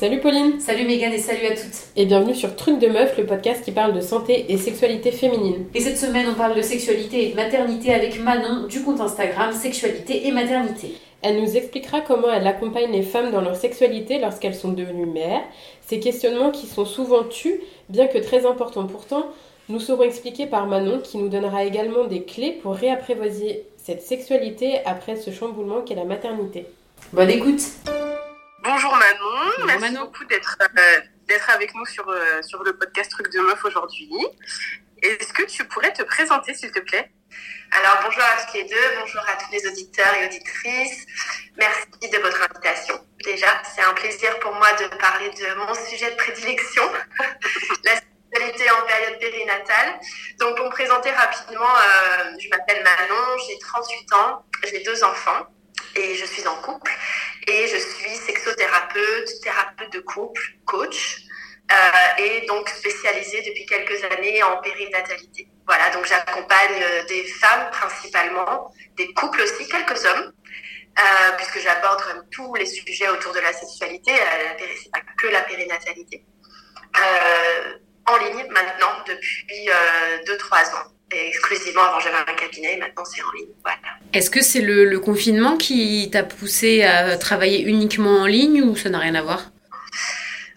Salut Pauline Salut Megan et salut à toutes Et bienvenue sur Truc de Meuf, le podcast qui parle de santé et sexualité féminine. Et cette semaine on parle de sexualité et de maternité avec Manon du compte Instagram Sexualité et Maternité. Elle nous expliquera comment elle accompagne les femmes dans leur sexualité lorsqu'elles sont devenues mères, ces questionnements qui sont souvent tus, bien que très importants pourtant, nous serons expliqués par Manon qui nous donnera également des clés pour réapprivoiser cette sexualité après ce chamboulement qu'est la maternité. Bonne écoute Bonjour Manon, merci beaucoup d'être euh, d'être avec nous sur, euh, sur le podcast Truc de Meuf aujourd'hui. Est-ce que tu pourrais te présenter s'il te plaît? Alors bonjour à toutes les deux, bonjour à tous les auditeurs et auditrices. Merci de votre invitation. Déjà, c'est un plaisir pour moi de parler de mon sujet de prédilection, la sexualité en période périnatale. Donc pour me présenter rapidement, euh, je m'appelle Manon, j'ai 38 ans, j'ai deux enfants et je suis en couple. Et je suis sexothérapeute, thérapeute de couple, coach euh, et donc spécialisée depuis quelques années en périnatalité. Voilà, donc j'accompagne euh, des femmes principalement, des couples aussi, quelques hommes, euh, puisque j'aborde tous les sujets autour de la sexualité, euh, c'est pas que la périnatalité, en ligne maintenant depuis 2-3 ans exclusivement. Avant, j'avais un cabinet, maintenant, c'est en ligne. Voilà. Est-ce que c'est le, le, confinement qui t'a poussé à travailler uniquement en ligne ou ça n'a rien à voir?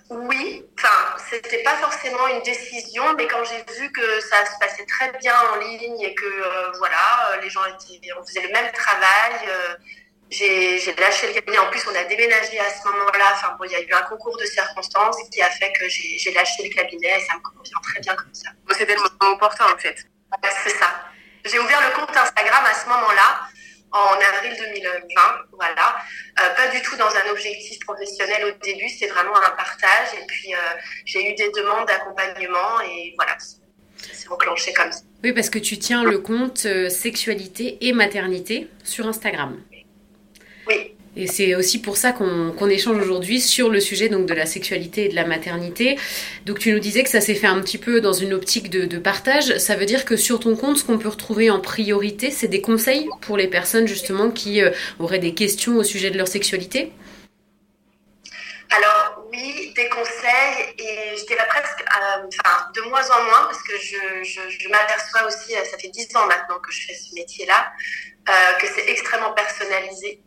Oui, enfin, c'était pas forcément une décision, mais quand j'ai vu que ça se passait très bien en ligne et que, euh, voilà, les gens étaient, on faisait le même travail. Euh, j'ai lâché le cabinet. En plus, on a déménagé à ce moment-là. Enfin, bon, il y a eu un concours de circonstances qui a fait que j'ai lâché le cabinet et ça me convient très bien comme ça. C'était le moment opportun, en fait. C'est ça. J'ai ouvert le compte Instagram à ce moment-là, en avril 2020. Voilà. Euh, pas du tout dans un objectif professionnel au début, c'est vraiment un partage. Et puis, euh, j'ai eu des demandes d'accompagnement et voilà, c'est enclenché comme ça. Oui, parce que tu tiens le compte euh, sexualité et maternité sur Instagram. Oui. Et c'est aussi pour ça qu'on échange aujourd'hui sur le sujet donc de la sexualité et de la maternité. Donc tu nous disais que ça s'est fait un petit peu dans une optique de, partage. Ça veut dire que sur ton compte, ce qu'on peut retrouver en priorité, c'est des conseils pour les personnes justement qui euh, auraient des questions au sujet de leur sexualité? Alors oui, des conseils et je dirais presque euh, enfin, de moins en moins parce que je, m'aperçois aussi, ça fait dix ans maintenant que je fais ce métier-là, euh, que c'est extrêmement personnalisé.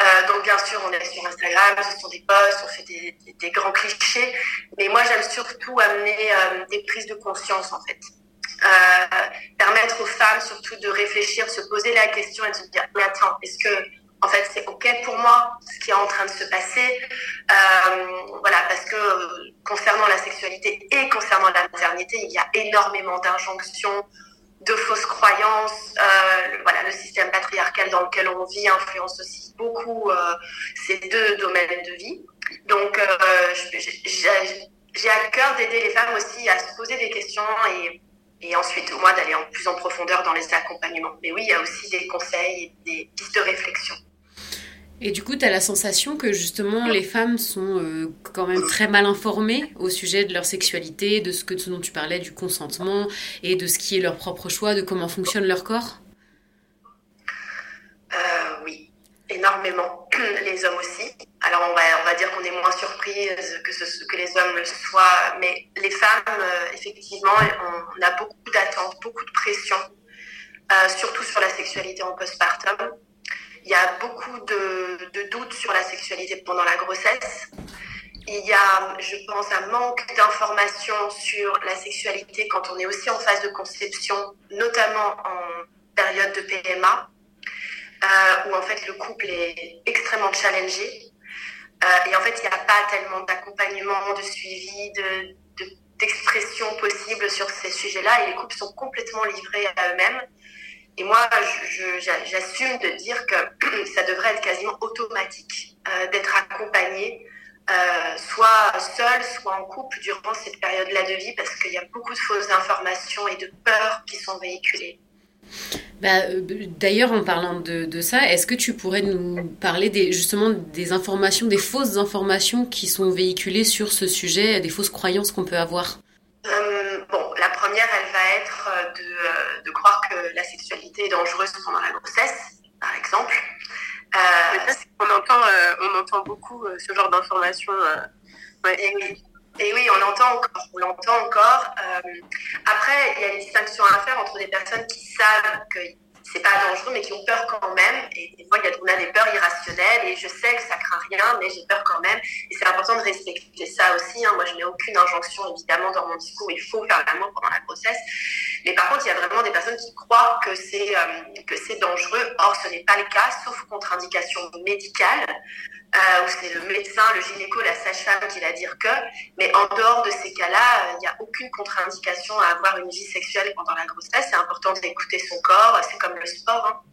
Euh, donc bien sûr, on est sur Instagram, ce sont des posts, on fait des, grands clichés, mais moi j'aime surtout amener euh, des prises de conscience en fait. Euh, permettre aux femmes surtout de réfléchir, se poser la question et de se dire mais attends, est-ce que en fait c'est ok pour moi ce qui est en train de se passer? Voilà, parce que concernant la sexualité et concernant la maternité, il y a énormément d'injonctions de fausses croyances. Euh, voilà, le système patriarcal dans lequel on vit influence aussi beaucoup euh, ces deux domaines de vie. Donc, euh, j'ai à cœur d'aider les femmes aussi à se poser des questions et, et ensuite, moi, d'aller en plus en profondeur dans les accompagnements. Mais oui, il y a aussi des conseils et des pistes de réflexion. Et du coup, tu as la sensation que justement les femmes sont euh, quand même très mal informées au sujet de leur sexualité, de ce, que, dont tu parlais, du consentement et de ce qui est leur propre choix, de comment fonctionne leur corps? Euh, Oui, énormément. Les hommes aussi. Alors on va, on va dire qu'on est moins surpris que, que les hommes le soient, mais les femmes, euh, effectivement, on, on, a beaucoup d'attentes, beaucoup de pression, surtout sur la sexualité en postpartum. Il y a beaucoup de, doutes sur la sexualité pendant la grossesse. Il y a, je pense, un manque d'informations sur la sexualité quand on est aussi en phase de conception, notamment en période de PMA, euh, où en fait le couple est extrêmement challengé. Euh, et en fait, il n'y a pas tellement d'accompagnement, de suivi, de, d'expression de, possible sur ces sujets-là, et les couples sont complètement livrés à eux-mêmes. Et moi, j'assume de dire que ça devrait être quasiment automatique euh, d'être accompagné, euh, soit seul, soit en couple durant cette période-là de vie, parce qu'il y a beaucoup de fausses informations et de peurs qui sont véhiculées. Bah, D'ailleurs, en parlant de, de ça, est-ce que tu pourrais nous parler des, justement des informations, des fausses informations qui sont véhiculées sur ce sujet, des fausses croyances qu'on peut avoir? Euh, Bon, la première, elle va croire que la sexualité est dangereuse pendant la grossesse, par exemple. Euh, on, entend, euh, on entend beaucoup ce genre d'informations Et oui. Et oui, on l'entend encore. On l'entend encore. après, il y a une distinction à faire entre des personnes qui savent que c'est pas dangereux, mais qui ont peur quand même. Et des fois, on a des peurs irrationnelles et je sais que ça craint rien, mais j'ai peur quand même. Et c'est important de respecter ça aussi. Hein. Moi, je mets aucune injonction, évidemment, dans mon discours. Il faut faire l'amour pendant la grossesse. Mais par contre, il y a vraiment des personnes qui croient que c'est euh, que c'est dangereux. Or, ce n'est pas le cas, sauf contre-indication médicale euh, où c'est le médecin, le gynéco, la sage-femme qui va dire que. Mais en dehors de ces cas-là, il n'y a aucune contre-indication à avoir une vie sexuelle pendant la grossesse. C'est important d'écouter son corps. C'est comme le sport. Hein.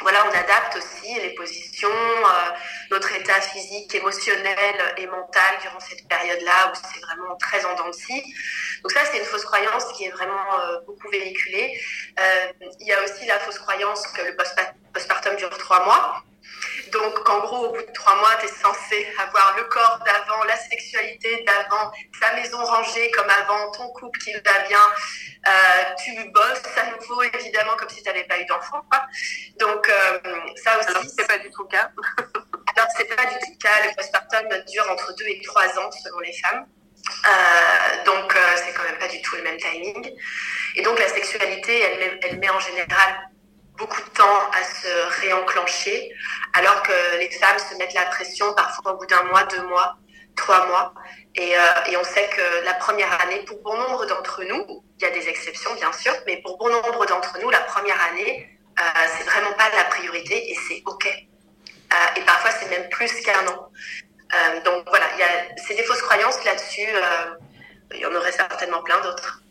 Voilà, on adapte aussi les positions, euh, notre état physique, émotionnel et mental durant cette période-là où c'est vraiment très en. Donc ça, c'est une fausse croyance qui est vraiment euh, beaucoup véhiculée. Euh, il y a aussi la fausse croyance que le postpartum dure trois mois. Donc, en gros, au bout de trois mois, tu es censé avoir le corps d'avant, la sexualité d'avant, ta maison rangée comme avant, ton couple qui va bien. Euh, tu bosses à nouveau, évidemment, comme si tu n'avais pas eu d'enfant. Donc, euh, ça aussi. Alors, c'est pas du tout le cas. Alors, c'est pas du tout le cas. Le postpartum dure entre deux et trois ans selon les femmes. Euh, donc, c'est quand même pas du tout le même timing. Et donc, la sexualité, elle, elle met en général beaucoup de temps à se réenclencher, alors que les femmes se mettent la pression parfois au bout d'un mois, deux mois, trois mois. Et, euh, et, on sait que la première année, pour bon nombre d'entre nous, il y a des exceptions bien sûr, mais pour bon nombre d'entre nous, la première année, euh, c'est vraiment pas la priorité et c'est OK. Euh, et parfois, c'est même plus qu'un an. Donc voilà, c'est des fausses croyances là-dessus. Il y en aurait certainement plein d'autres.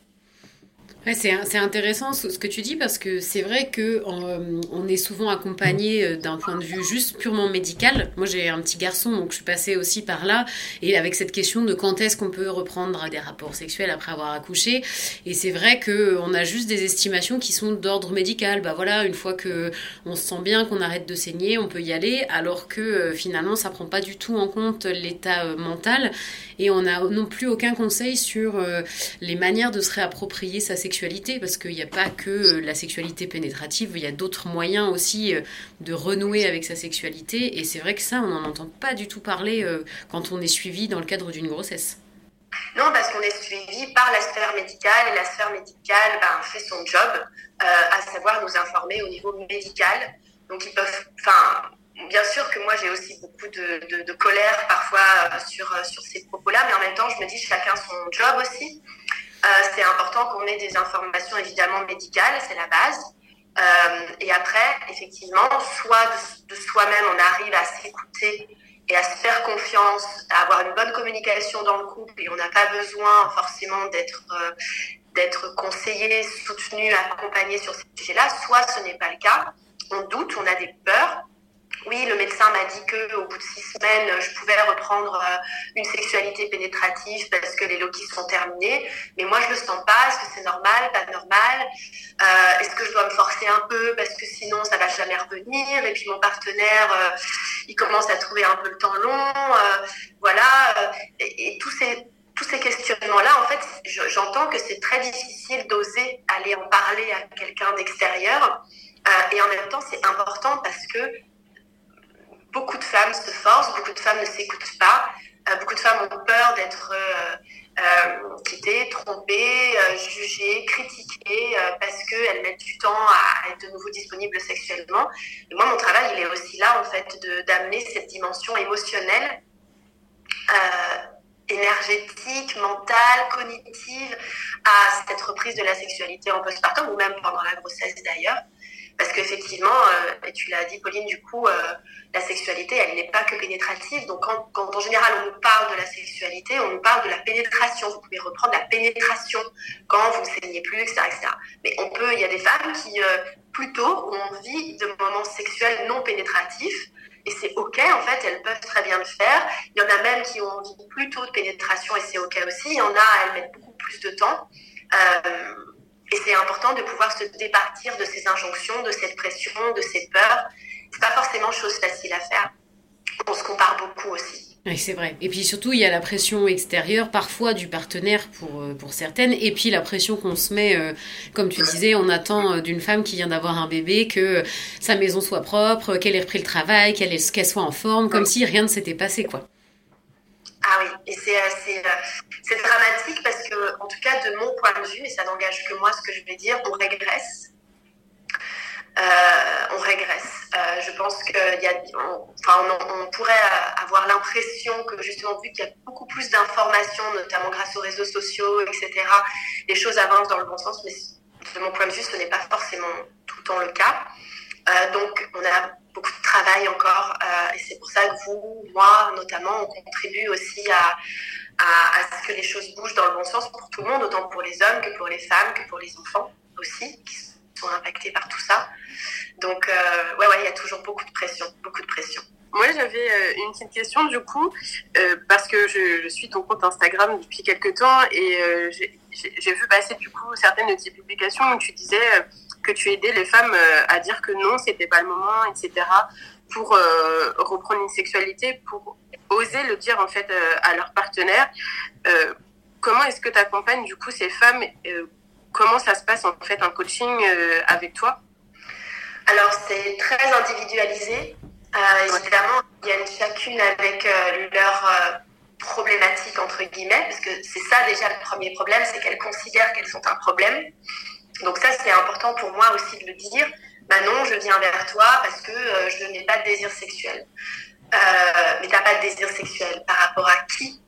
C'est intéressant ce que tu dis parce que c'est vrai que euh, on est souvent accompagné euh, d'un point de vue juste purement médical. Moi, j'ai un petit garçon, donc je suis passée aussi par là et avec cette question de quand est-ce qu'on peut reprendre des rapports sexuels après avoir accouché. Et c'est vrai que on a juste des estimations qui sont d'ordre médical. Bah voilà, une fois que on se sent bien, qu'on arrête de saigner, on peut y aller, alors que euh, finalement, ça prend pas du tout en compte l'état mental et on n'a non plus aucun conseil sur les manières de se réapproprier sa sexualité parce qu'il n'y a pas que euh, la sexualité pénétrative, il y a d'autres moyens aussi euh, de renouer avec sa sexualité. Et c'est vrai que ça, on n'en entend pas du tout parler euh, quand on est suivi dans le cadre d'une grossesse. Non, parce qu'on est suivi par la sphère médicale et la sphère médicale ben, fait son job, à savoir nous informer au niveau médical. Donc ils peuvent, enfin, bien sûr que moi j'ai aussi beaucoup de, colère parfois sur, sur ces propos-là, mais en même temps je me dis chacun son job aussi. Euh, c'est important qu'on ait des informations évidemment médicales, c'est la base. Euh, et après, effectivement, soit de, soi-même, on arrive à s'écouter et à se faire confiance, à avoir une bonne communication dans le couple, et on n'a pas besoin forcément d'être euh, d'être conseillé, soutenu, accompagné sur ces sujets-là. Soit ce n'est pas le cas, on doute, on a des peurs, oui, le médecin m'a dit que au bout de six semaines, je pouvais reprendre euh, une sexualité pénétrative parce que les loquis sont terminés. Mais moi, je le sens pas. Est-ce que c'est normal, pas normal? Euh, Est-ce que je dois me forcer un peu parce que sinon, ça va jamais revenir? Et puis mon partenaire, euh, il commence à trouver un peu le temps long. voilà. Et, tous ces tous ces questionnements-là, en fait, j'entends que c'est très difficile d'oser aller en parler à quelqu'un d'extérieur. et en même temps, c'est important parce que beaucoup de femmes se forcent, beaucoup de femmes ne s'écoutent pas, euh, beaucoup de femmes ont peur d'être euh, euh, quittées, trompées, jugées, critiquées parce qu'elles mettent du temps à être de nouveau disponibles sexuellement. Et moi, mon travail, il est aussi là, en fait, d'amener cette dimension émotionnelle énergétique, mentale, cognitive à cette reprise de la sexualité en postpartum ou même pendant la grossesse d'ailleurs. Parce qu'effectivement, euh, tu l'as dit Pauline, du coup, euh, la sexualité, elle n'est pas que pénétrative. Donc quand, en général on nous parle de la sexualité, on nous parle de la pénétration. Vous pouvez reprendre la pénétration quand vous ne saignez plus, etc., Mais on peut, il y a des femmes qui euh, plutôt ont envie de moments sexuels non pénétratifs. Et c'est OK, en fait, elles peuvent très bien le faire. Il y en a même qui ont envie plutôt de pénétration et c'est OK aussi. Il y en a, elles mettent beaucoup plus de temps. Et c'est important de pouvoir se départir de ces injonctions, de cette pression, de ces peurs. C'est pas forcément chose facile à faire. On se compare beaucoup aussi. Oui, c'est vrai. Et puis surtout, il y a la pression extérieure, parfois du partenaire pour, euh, pour certaines, et puis la pression qu'on se met, euh, comme tu disais, on attend euh, d'une femme qui vient d'avoir un bébé que sa maison soit propre, qu'elle ait repris le travail, qu'elle soit en forme, comme si rien ne s'était passé, quoi. Ah oui, et c'est dramatique parce que, en tout cas, de mon point de vue, et ça n'engage que moi ce que je vais dire, on régresse. on régresse. je pense a, enfin, on, pourrait avoir l'impression que justement, vu qu'il y a beaucoup plus d'informations, notamment grâce aux réseaux sociaux, etc., les choses avancent dans le bon sens, mais de mon point de vue, ce n'est pas forcément tout le temps le cas. Euh, donc, on a beaucoup de travail encore, euh, et c'est pour ça que vous, moi notamment, on contribue aussi à, à, ce que les choses bougent dans le bon sens pour tout le monde, autant pour les hommes que pour les femmes, que pour les enfants aussi, qui sont impactés par tout ça. Donc, euh, ouais, ouais, il y a toujours beaucoup de pression, beaucoup de pression. Moi, j'avais une petite question du coup, parce que je, suis ton compte Instagram depuis quelques temps et j'ai vu passer du coup certaines de tes publications où tu disais que tu aidais les femmes euh, à dire que non, c'était pas le moment, etc. pour euh, reprendre une sexualité, pour oser le dire en fait euh, à leur partenaire. comment est-ce que tu accompagnes du coup ces femmes Comment ça se passe en fait en coaching avec toi? Alors c'est très individualisé. Évidemment, il y a chacune avec leur problématique entre guillemets, parce que c'est ça déjà le premier problème, c'est qu'elles considèrent qu'elles sont un problème. Donc ça, c'est important pour moi aussi de le dire. Bah non, je viens vers toi parce que euh, je n'ai pas de désir sexuel. Euh, mais tu n'as pas de désir sexuel. Par rapport à qui?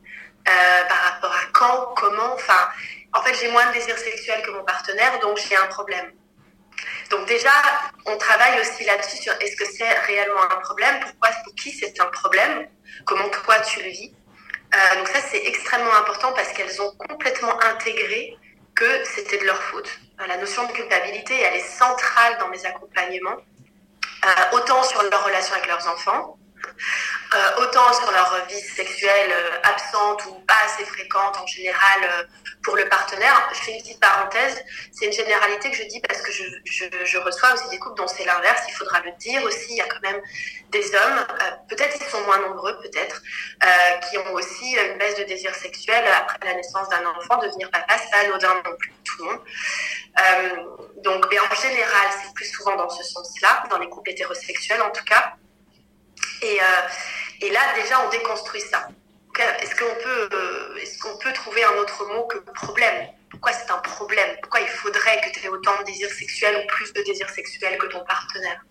Euh, Par rapport à quand? Comment? Enfin, en fait, j'ai moins de désir sexuel que mon partenaire, donc j'ai un problème. Donc déjà, on travaille aussi là-dessus sur est-ce que c'est réellement un problème? Pourquoi Pour qui c'est un problème? Comment toi tu le vis? Donc ça, c'est extrêmement important parce qu'elles ont complètement intégré que c'était de leur faute. Euh, la notion de culpabilité, elle est centrale dans mes accompagnements, euh, autant sur leur relation avec leurs enfants, euh, autant sur leur vie sexuelle absente ou pas assez fréquente en général pour le partenaire. Je fais une petite parenthèse, c'est une généralité que je dis parce que je, reçois aussi des couples dont c'est l'inverse, il faudra le dire aussi, il y a quand même des hommes, peut-être ils sont moins nombreux peut-être, qui ont aussi une baisse de désir sexuel après la naissance d'un enfant, devenir papa, c'est anodin non plus tout le monde. Euh, donc, mais en général, c'est plus souvent dans ce sens-là, dans les couples hétérosexuels en tout cas. Et, euh, et là, déjà, on déconstruit ça. Est-ce qu'on peut, euh, est-ce qu'on peut trouver un autre mot que problème? Pourquoi c'est un problème? Pourquoi il faudrait que tu aies autant de désirs sexuels ou plus de désirs sexuels que ton partenaire?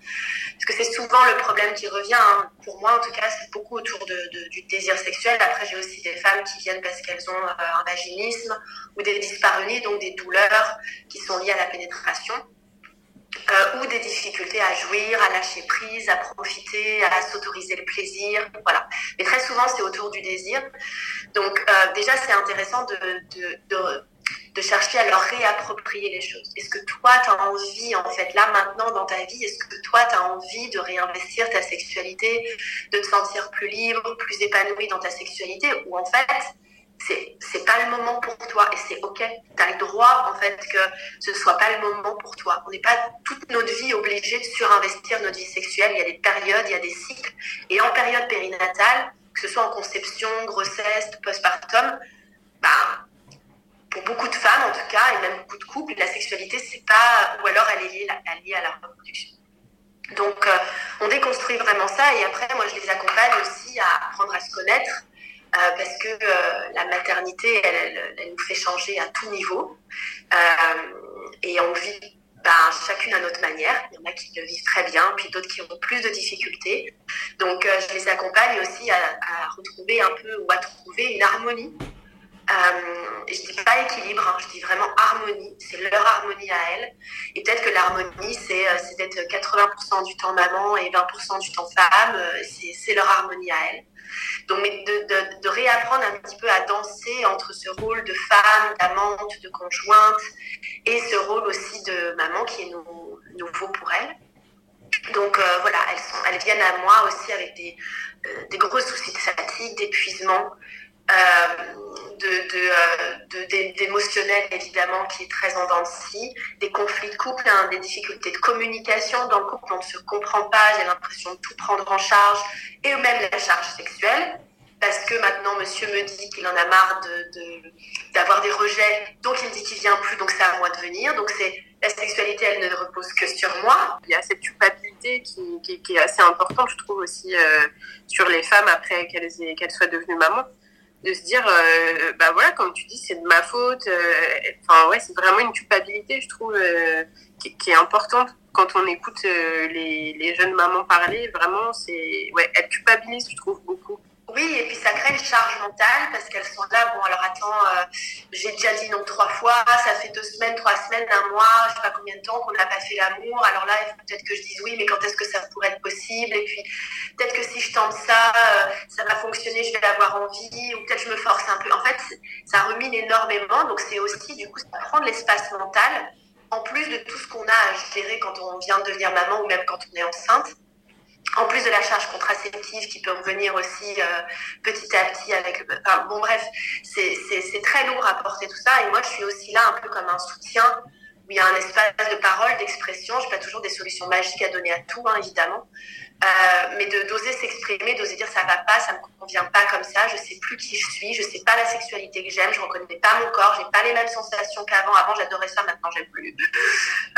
Parce que c'est souvent le problème qui revient. Hein. Pour moi, en tout cas, c'est beaucoup autour du désir sexuel. Après, j'ai aussi des femmes qui viennent parce qu'elles ont un vaginisme ou des dyspareunies, donc des douleurs qui sont liées à la pénétration. Euh, ou des difficultés à jouir, à lâcher prise, à profiter, à s'autoriser le plaisir. Voilà. Mais très souvent, c'est autour du désir. Donc, euh, déjà, c'est intéressant de, de, de, de, chercher à leur réapproprier les choses. Est-ce que toi, tu as envie, en fait, là, maintenant, dans ta vie, est-ce que toi, tu as envie de réinvestir ta sexualité, de te sentir plus libre, plus épanoui dans ta sexualité? Ou en fait, c'est pas le moment pour toi et c'est ok. Tu as le droit en fait que ce soit pas le moment pour toi. On n'est pas toute notre vie obligé de surinvestir notre vie sexuelle. Il y a des périodes, il y a des cycles et en période périnatale, que ce soit en conception, grossesse, postpartum, bah pour beaucoup de femmes en tout cas et même beaucoup de couples, la sexualité c'est pas ou alors elle est liée, liée à la reproduction. Donc euh, on déconstruit vraiment ça et après moi je les accompagne aussi à apprendre à se connaître euh, parce que euh, la maternité, elle, nous fait changer à tout niveau. Euh, et on vit ben, chacune à notre manière. Il y en a qui le vivent très bien, puis d'autres qui ont plus de difficultés. Donc, je les accompagne aussi à, retrouver un peu ou à trouver une harmonie. Je dis pas équilibre, hein, je dis vraiment harmonie. C'est leur harmonie à elles. Et peut-être que l'harmonie, c'est d'être 80% du temps maman et 20% du temps femme. C'est leur harmonie à elles. Donc, de, de, réapprendre un petit peu à danser entre ce rôle de femme, d'amante, de conjointe, et ce rôle aussi de maman qui est nouveau pour elle. Donc euh, voilà, elles viennent à moi aussi avec des, euh, des gros soucis de fatigue, d'épuisement, euh, d'émotionnel évidemment qui est très en dents des conflits de couple, hein, des difficultés de communication dans le couple, on ne se comprend pas, j'ai l'impression de tout prendre en charge, et même la charge sexuelle, parce que maintenant monsieur me dit qu'il en a marre d'avoir de, des rejets, donc il me dit qu'il vient plus, donc c'est à moi de venir, donc c'est la sexualité, elle ne repose que sur moi. Il y a cette culpabilité qui, qui, est assez importante, je trouve aussi, euh, sur les femmes après qu'elles soient devenues mamans. De se dire, euh, bah voilà, comme tu dis, c'est de ma faute. Euh, enfin, ouais, c'est vraiment une culpabilité, je trouve, euh, qui, est importante quand on écoute les, les, jeunes mamans parler. Vraiment, c'est, ouais, elles culpabilisent, je trouve, beaucoup. Oui, et puis ça crée une charge mentale parce qu'elles sont là. Bon, alors attends, j'ai déjà dit non trois fois, ça fait deux semaines, trois semaines, un mois, je sais pas combien de temps qu'on n'a pas fait l'amour. Alors là, peut-être que je dise oui, mais quand est-ce que ça pourrait être possible? Et puis peut-être que si je tente ça, fonctionner, je vais avoir envie, ou peut-être je me force un peu. En fait, ça rumine énormément, donc c'est aussi, du coup, ça prend de l'espace mental, en plus de tout ce qu'on a à gérer quand on vient de devenir maman ou même quand on est enceinte en plus de la charge contraceptive qui peut revenir aussi euh, petit à petit avec... Enfin, bon bref, c'est très lourd à porter tout ça. Et moi, je suis aussi là un peu comme un soutien où il y a un espace de parole, d'expression. Je n'ai pas toujours des solutions magiques à donner à tout, hein, évidemment. Euh, mais de d'oser s'exprimer, d'oser dire ça va pas, ça me convient pas comme ça, je sais plus qui je suis, je sais pas la sexualité que j'aime, je reconnais pas mon corps, j'ai pas les mêmes sensations qu'avant. Avant, j'adorais ça, maintenant j'aime plus.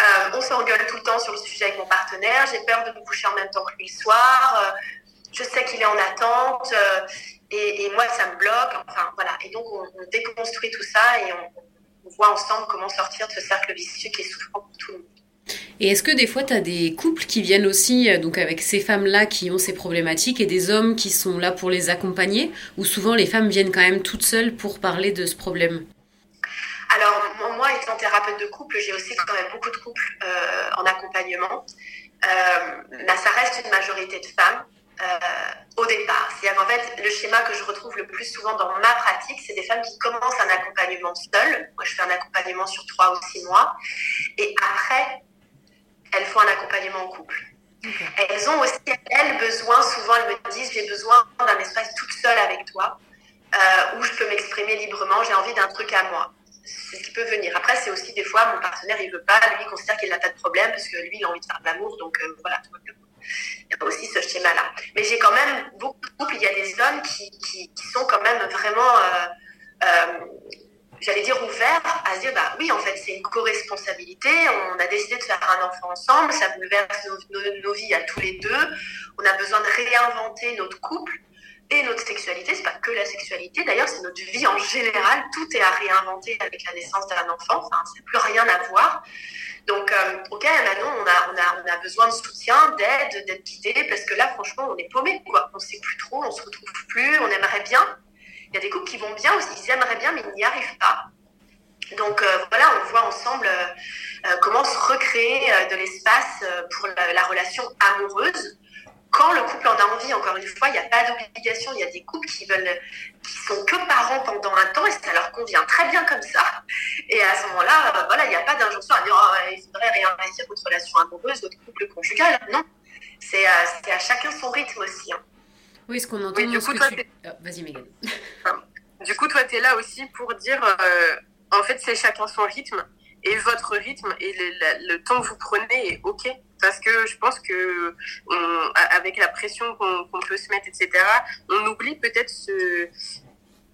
Euh, on s'engueule tout le temps sur le sujet avec mon partenaire, j'ai peur de me coucher en même temps que lui le soir. Euh, je sais qu'il est en attente et, moi ça me bloque. Enfin voilà. Et donc on, on déconstruit tout ça et on, on voit ensemble comment sortir de ce cercle vicieux qui est souffrant pour tout le monde. Et est-ce que des fois, tu as des couples qui viennent aussi, euh, donc avec ces femmes-là qui ont ces problématiques, et des hommes qui sont là pour les accompagner, ou souvent les femmes viennent quand même toutes seules pour parler de ce problème? Alors, moi, étant thérapeute de couple, j'ai aussi quand même beaucoup de couples euh, en accompagnement. Euh, là, ça reste une majorité de femmes. Euh, au départ. C'est-à-dire qu'en fait, le schéma que je retrouve le plus souvent dans ma pratique, c'est des femmes qui commencent un accompagnement seul. Moi, je fais un accompagnement sur trois ou six mois. Et après, elles font un accompagnement en couple. Elles ont aussi, elles, besoin, souvent elles me disent, j'ai besoin d'un espace toute seule avec toi, euh, où je peux m'exprimer librement, j'ai envie d'un truc à moi. C'est ce qui peut venir. Après, c'est aussi des fois, mon partenaire, il veut pas, lui, il considère qu'il n'a pas de problème, parce que lui, il a envie de faire de l'amour, donc euh, voilà, il y a aussi ce schéma-là. Mais j'ai quand même beaucoup de couples, il y a des hommes qui, qui, sont quand même vraiment... Euh, j'allais dire ouvert à se dire bah oui en fait c'est une co-responsabilité. On a décidé de faire un enfant ensemble. Ça bouleverse nos, nos, vies à tous les deux. On a besoin de réinventer notre couple et notre sexualité. C'est pas que la sexualité. D'ailleurs c'est notre vie en général. Tout est à réinventer avec la naissance d'un enfant. Enfin c'est plus rien à voir. Donc euh, ok maintenant on a, on a on a besoin de soutien d'aide d'être guidé parce que là franchement on est paumé quoi. On sait plus trop on se retrouve plus on aimerait bien il y a des couples qui vont bien ils aimeraient bien, mais ils n'y arrivent pas. Donc euh, voilà, on voit ensemble euh, euh, comment se recréer de l'espace pour la, relation amoureuse. Quand le couple en a envie, encore une fois, il n'y a pas d'obligation. Il y a des couples qui veulent, qui sont que parents pendant un temps et ça leur convient très bien comme ça. Et à ce moment-là, voilà, il n'y a pas d'injonction à dire oh, il faudrait réinvestir votre relation amoureuse, votre couple conjugal. Non, c'est à chacun son rythme aussi. Hein. Oui, ce qu'on entend oui, du coup, toi, tu... oh, Vas-y, Megan. du coup, toi, tu es là aussi pour dire, euh, en fait, c'est chacun son rythme. Et votre rythme et le, le, temps que vous prenez est OK. Parce que je pense que on, avec la pression qu'on qu peut se mettre, etc., on oublie peut-être ce,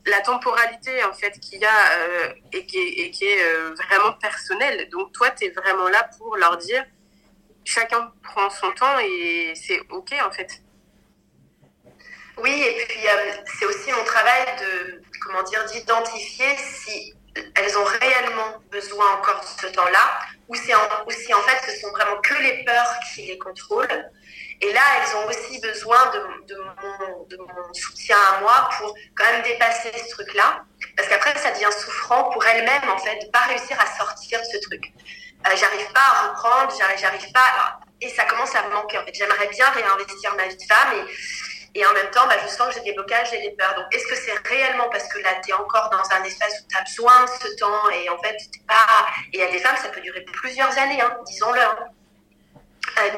la temporalité en fait qu'il y a euh, et qui est, et qui est euh, vraiment personnelle. Donc toi, tu es vraiment là pour leur dire, chacun prend son temps et c'est OK en fait. Oui, et puis euh, c'est aussi mon travail de, comment dire, d'identifier si elles ont réellement besoin encore de ce temps-là, ou, si en fait ce sont vraiment que les peurs qui les contrôlent. Et là, elles ont aussi besoin de, mon, soutien à moi pour quand même dépasser ce truc-là. Parce qu'après, ça devient souffrant pour elles-mêmes, en fait, de pas réussir à sortir de ce truc. Euh, j'arrive pas à reprendre, j'arrive pas. et ça commence à me manquer. J'aimerais bien réinvestir ma vie de femme et en même temps, bah, je sens que j'ai des blocages, j'ai des peurs. Donc, est-ce que c'est réellement parce que là, tu es encore dans un espace où tu as besoin de ce temps et en fait, pas. Et il y a des femmes, ça peut durer plusieurs années, hein, disons-le. Hein.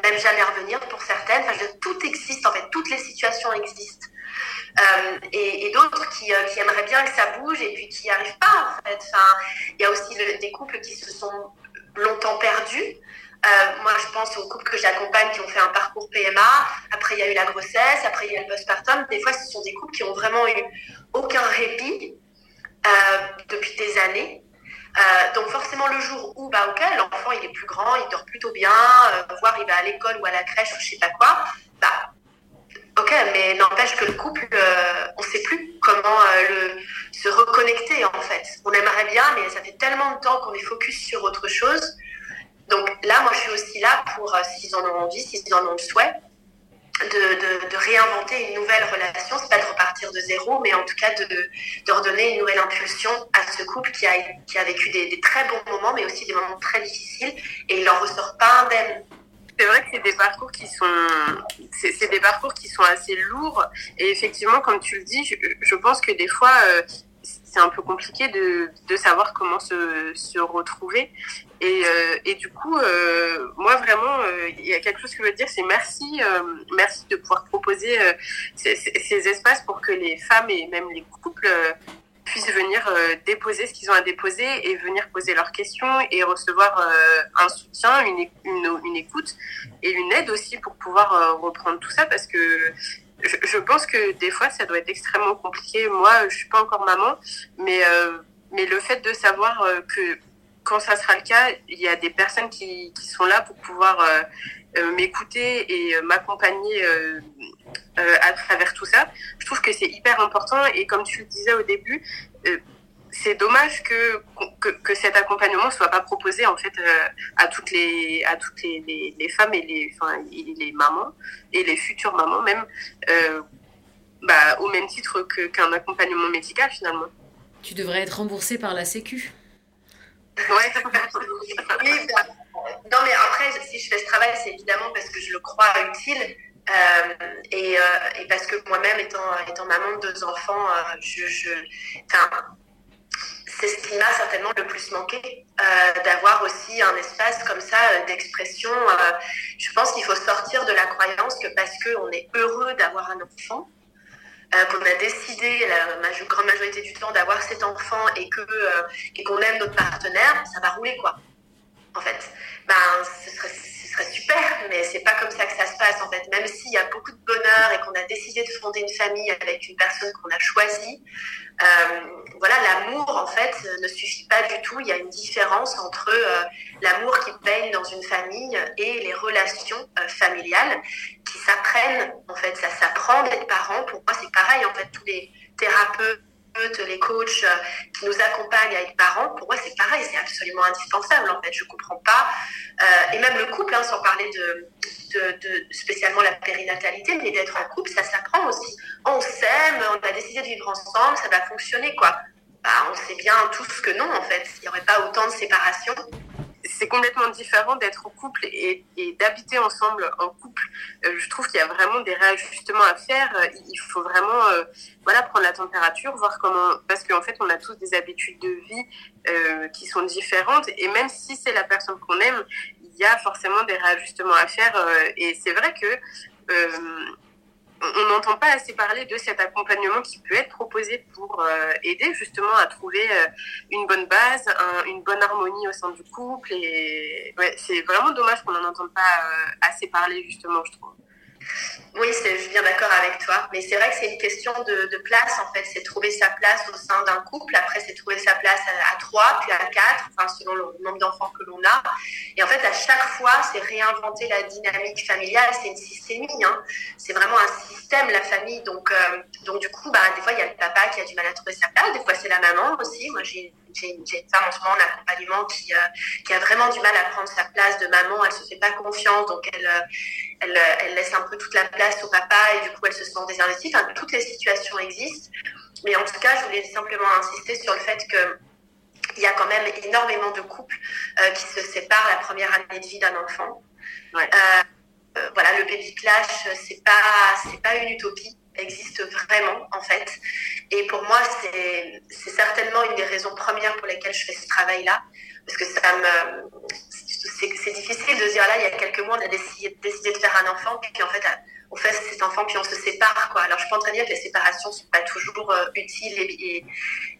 Même jamais revenir pour certaines. Enfin, tout existe, en fait, toutes les situations existent. Euh, et, et d'autres qui, euh, qui, aimeraient bien que ça bouge et puis qui n'y arrivent pas, en fait. Il y a aussi des couples qui se sont longtemps perdus. Euh, moi, je pense aux couples que j'accompagne qui ont fait un parcours PMA. Après, il y a eu la grossesse. Après, il y a le postpartum. Des fois, ce sont des couples qui ont vraiment eu aucun répit euh, depuis des années. Euh, donc forcément le jour où bah ok l'enfant il est plus grand il dort plutôt bien voire il va à l'école ou à la crèche ou je sais pas quoi bah ok mais n'empêche que le couple on sait plus comment se reconnecter en fait. On aimerait bien, mais ça fait tellement de temps qu'on est focus sur autre chose. Donc là, moi, je suis aussi là pour, s'ils en ont envie, s'ils en ont le souhait, de, réinventer une nouvelle relation. C'est pas de repartir de zéro, mais en tout cas de, de redonner une nouvelle impulsion à ce couple qui a, vécu des, très bons moments, mais aussi des moments très difficiles, et il n'en ressort pas indemne. C'est vrai que c'est des parcours qui sont, c'est des parcours qui sont assez lourds. Et effectivement, comme tu le dis, je, je pense que des fois, euh, c'est un peu compliqué de, de savoir comment se, se retrouver. Et, euh, et, du coup, euh, moi vraiment, euh, il y a quelque chose que je veux dire, c'est merci, merci de pouvoir proposer ces, ces, espaces pour que les femmes et même les couples puissent venir déposer ce qu'ils ont à déposer et venir poser leurs questions et recevoir un soutien, une, une, écoute et une aide aussi pour pouvoir reprendre tout ça parce que je, pense que des fois, ça doit être extrêmement compliqué. Moi, je suis pas encore maman, mais, mais le fait de savoir que quand ça sera le cas, il y a des personnes qui, sont là pour pouvoir euh, euh, m'écouter et euh, m'accompagner euh, euh, à travers tout ça. Je trouve que c'est hyper important et comme tu le disais au début, euh, c'est dommage que, que, que, cet accompagnement soit pas proposé en fait à toutes les à toutes les, les, les femmes et les enfin et les mamans et les futures mamans même bah, au même titre que qu'un accompagnement médical finalement. Tu devrais être remboursé par la Sécu. Ouais. oui, bah, non, mais après, si je fais ce travail, c'est évidemment parce que je le crois utile. Euh, et, euh, et, parce que moi-même, étant, étant maman de deux enfants, euh, je, je, c'est ce qui m'a certainement le plus manqué, euh, d'avoir aussi un espace comme ça d'expression. je pense qu'il faut sortir de la croyance que parce qu'on est heureux d'avoir un enfant, euh, qu'on a décidé la grande majorité du temps d'avoir cet enfant et que euh, et qu'on aime notre partenaire, ça va rouler quoi. En fait, ben ce serait, serait super, mais c'est pas comme ça que ça se passe en fait. Même s'il y a beaucoup de bonheur et qu'on a décidé de fonder une famille avec une personne qu'on a choisie, euh, voilà, l'amour en fait ne suffit pas du tout. Il y a une différence entre euh, l'amour qui baigne dans une famille et les relations euh, familiales qui s'apprennent. En fait, ça s'apprend d'être parent. Pour moi, c'est pareil. En fait, tous les thérapeutes les coachs qui nous accompagnent à être parents, pour moi c'est pareil, c'est absolument indispensable en fait. Je comprends pas, euh, et même le couple, hein, sans parler de, de, de, spécialement la périnatalité, mais d'être en couple, ça s'apprend aussi. On s'aime, on a décidé de vivre ensemble, ça va fonctionner quoi. Bah, on sait bien tous que non en fait, il n'y aurait pas autant de séparation c'est complètement différent d'être en couple et, d'habiter ensemble en couple. Euh, je trouve qu'il y a vraiment des réajustements à faire. Il faut vraiment euh, voilà, prendre la température, voir comment... Parce qu'en fait, on a tous des habitudes de vie euh, qui sont différentes. Et même si c'est la personne qu'on aime, il y a forcément des réajustements à faire. Et c'est vrai que on n'entend pas assez parler de cet accompagnement qui peut être proposé pour euh, aider justement à trouver euh, une bonne base, un, une bonne harmonie au sein du couple. Et ouais, c'est vraiment dommage qu'on n'en entende pas euh, assez parler justement, je trouve. Oui, je suis bien d'accord avec toi. Mais c'est vrai que c'est une question de, place, en fait. C'est trouver sa place au sein d'un couple. Après, c'est trouver sa place à, à, trois, puis à quatre, enfin, selon le nombre d'enfants que l'on a. Et en fait, à chaque fois, c'est réinventer la dynamique familiale. C'est une systémie. Hein. C'est vraiment un système, la famille. Donc, euh, donc du coup, bah, des fois, il y a le papa qui a du mal à trouver sa place. Des fois, c'est la maman aussi. Moi, j'ai j'ai une, femme en ce moment en accompagnement qui, euh, qui a vraiment du mal à prendre sa place de maman. Elle se fait pas confiance, donc elle, euh, elle, elle laisse un peu toute la place au papa et du coup elle se sent désinvestie. Enfin, toutes les situations existent. Mais en tout cas, je voulais simplement insister sur le fait que il y a quand même énormément de couples euh, qui se séparent la première année de vie d'un enfant. Ouais. Euh, voilà, le baby clash, c'est pas, c'est pas une utopie existe vraiment en fait. Et pour moi, c'est certainement une des raisons premières pour lesquelles je fais ce travail-là. Parce que ça me. C'est difficile de dire là, il y a quelques mois, on a décidé, de faire un enfant, puis en fait, on fait cet enfant, puis on se sépare. Quoi. Alors je pense très bien que les séparations ne sont pas toujours euh, utiles et, et,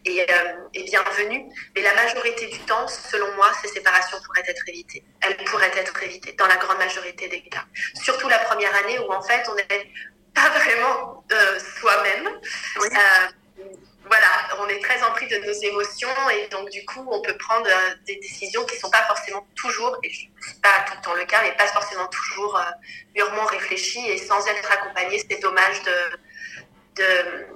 et, euh, et, bienvenues, mais la majorité du temps, selon moi, ces séparations pourraient être évitées. Elles pourraient être évitées dans la grande majorité des cas. Surtout la première année où en fait, on est pas vraiment euh, soi-même. Oui. Euh, voilà, on est très empris de nos émotions et donc du coup, on peut prendre euh, des décisions qui sont pas forcément toujours, et c'est pas tout le temps le cas, mais pas forcément toujours euh, mûrement réfléchies et sans être accompagnées. C'est dommage de, de,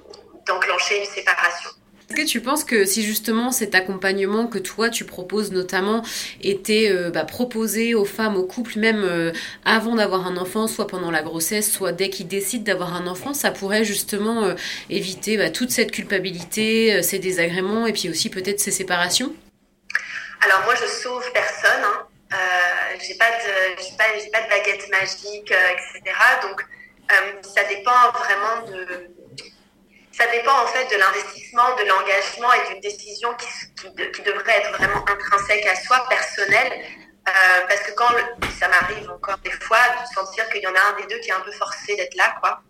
d'enclencher une séparation. Est-ce que tu penses que si justement cet accompagnement que toi tu proposes notamment était euh, bah, proposé aux femmes, aux couples, même euh, avant d'avoir un enfant, soit pendant la grossesse, soit dès qu'ils décident d'avoir un enfant, ça pourrait justement euh, éviter bah, toute cette culpabilité, ces désagréments et puis aussi peut-être ces séparations? Alors moi je sauve personne, hein. j'ai pas, de, pas, pas de baguette magique, etc. Donc ça dépend vraiment de ça dépend en fait de l'investissement, de l'engagement et d'une décision qui, qui, devrait être vraiment intrinsèque à soi, personnelle. Euh, parce que quand ça m'arrive encore des fois de sentir qu'il y en a un des deux qui est un peu forcé d'être là, quoi.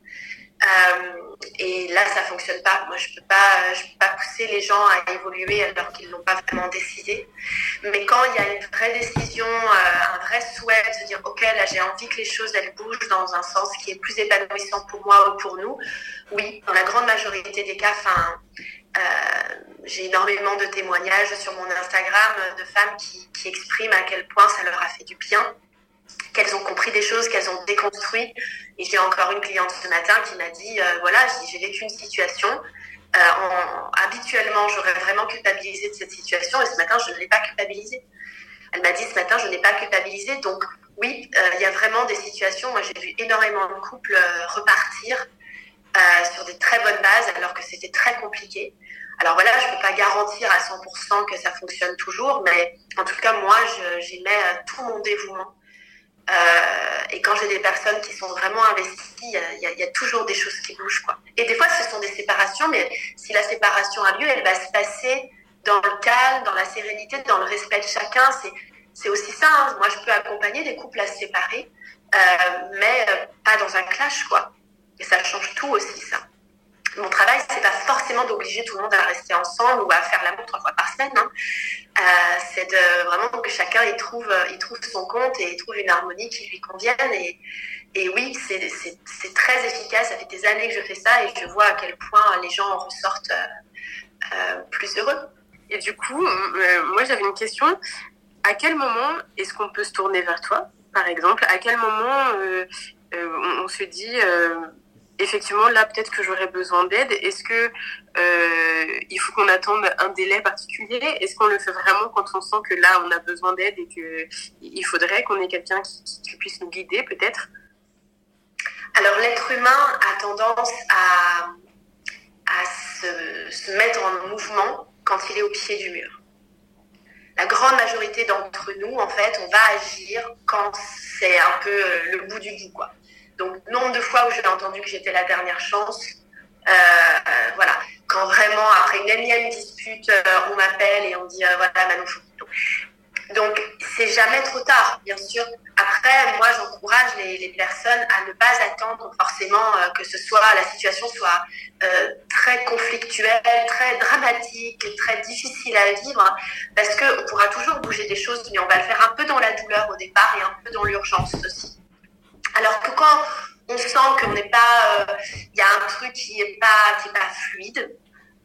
Euh, et là, ça fonctionne pas. Moi, je peux pas, je peux pas pousser les gens à évoluer alors qu'ils n'ont pas vraiment décidé. Mais quand il y a une vraie décision, euh, un vrai souhait de se dire, ok, là, j'ai envie que les choses elles bougent dans un sens qui est plus épanouissant pour moi ou pour nous. Oui, dans la grande majorité des cas, euh, j'ai énormément de témoignages sur mon Instagram de femmes qui expriment à quel point ça leur a fait du bien qu'elles ont compris des choses, qu'elles ont déconstruit. Et j'ai encore une cliente ce matin qui m'a dit, euh, voilà, j'ai vécu une situation. Euh, habituellement, j'aurais vraiment culpabilisé de cette situation et ce matin, je ne l'ai pas culpabilisée. Elle m'a dit ce matin, je n'ai pas culpabilisé. Donc oui, euh, il y a vraiment des situations. Moi, j'ai vu énormément de couples repartir sur des très bonnes bases alors que c'était très compliqué. Alors voilà, je ne peux pas garantir à 100% que ça fonctionne toujours, mais en tout cas, moi, j'y mets tout mon dévouement euh, et quand j'ai des personnes qui sont vraiment investies, il y, a, toujours des choses qui bougent. Quoi. Et des fois, ce sont des séparations, mais si la séparation a lieu, elle va se passer dans le calme, dans la sérénité, dans le respect de chacun. C'est aussi ça. Hein. Moi, je peux accompagner des couples à se séparer, euh, mais euh, pas dans un clash. quoi. Et ça change tout aussi, ça mon travail, c'est pas forcément d'obliger tout le monde à rester ensemble ou à faire l'amour trois fois par semaine. Hein. Euh, c'est vraiment que chacun y trouve, il trouve son compte et il trouve une harmonie qui lui convienne. Et, oui, c'est très efficace. Ça fait des années que je fais ça et je vois à quel point les gens en ressortent euh, euh, plus heureux. Et du coup, moi j'avais une question. À quel moment est-ce qu'on peut se tourner vers toi, par exemple? À quel moment on, se dit effectivement, là, peut-être que j'aurais besoin d'aide. Est-ce que euh, il faut qu'on attende un délai particulier? Est-ce qu'on le fait vraiment quand on sent que là, on a besoin d'aide et que il faudrait qu'on ait quelqu'un qui, puisse nous guider, peut-être? Alors, l'être humain a tendance à, à se, se, mettre en mouvement quand il est au pied du mur. La grande majorité d'entre nous, en fait, on va agir quand c'est un peu le bout du bout, quoi. Donc, nombre de fois où j'ai entendu que j'étais la dernière chance, euh, euh, voilà. Quand vraiment, après une énième dispute, euh, on m'appelle et on dit, voilà, Manon, Donc, c'est jamais trop tard, bien sûr. Après, moi, j'encourage les, personnes à ne pas attendre forcément que ce soit la situation soit très conflictuelle, très dramatique, très difficile à vivre, parce qu'on pourra toujours bouger des choses, mais on va le faire un peu dans la douleur au départ et un peu dans l'urgence aussi. Alors que quand on sent qu'on n'est pas, il euh, y a un truc qui n'est pas, pas fluide,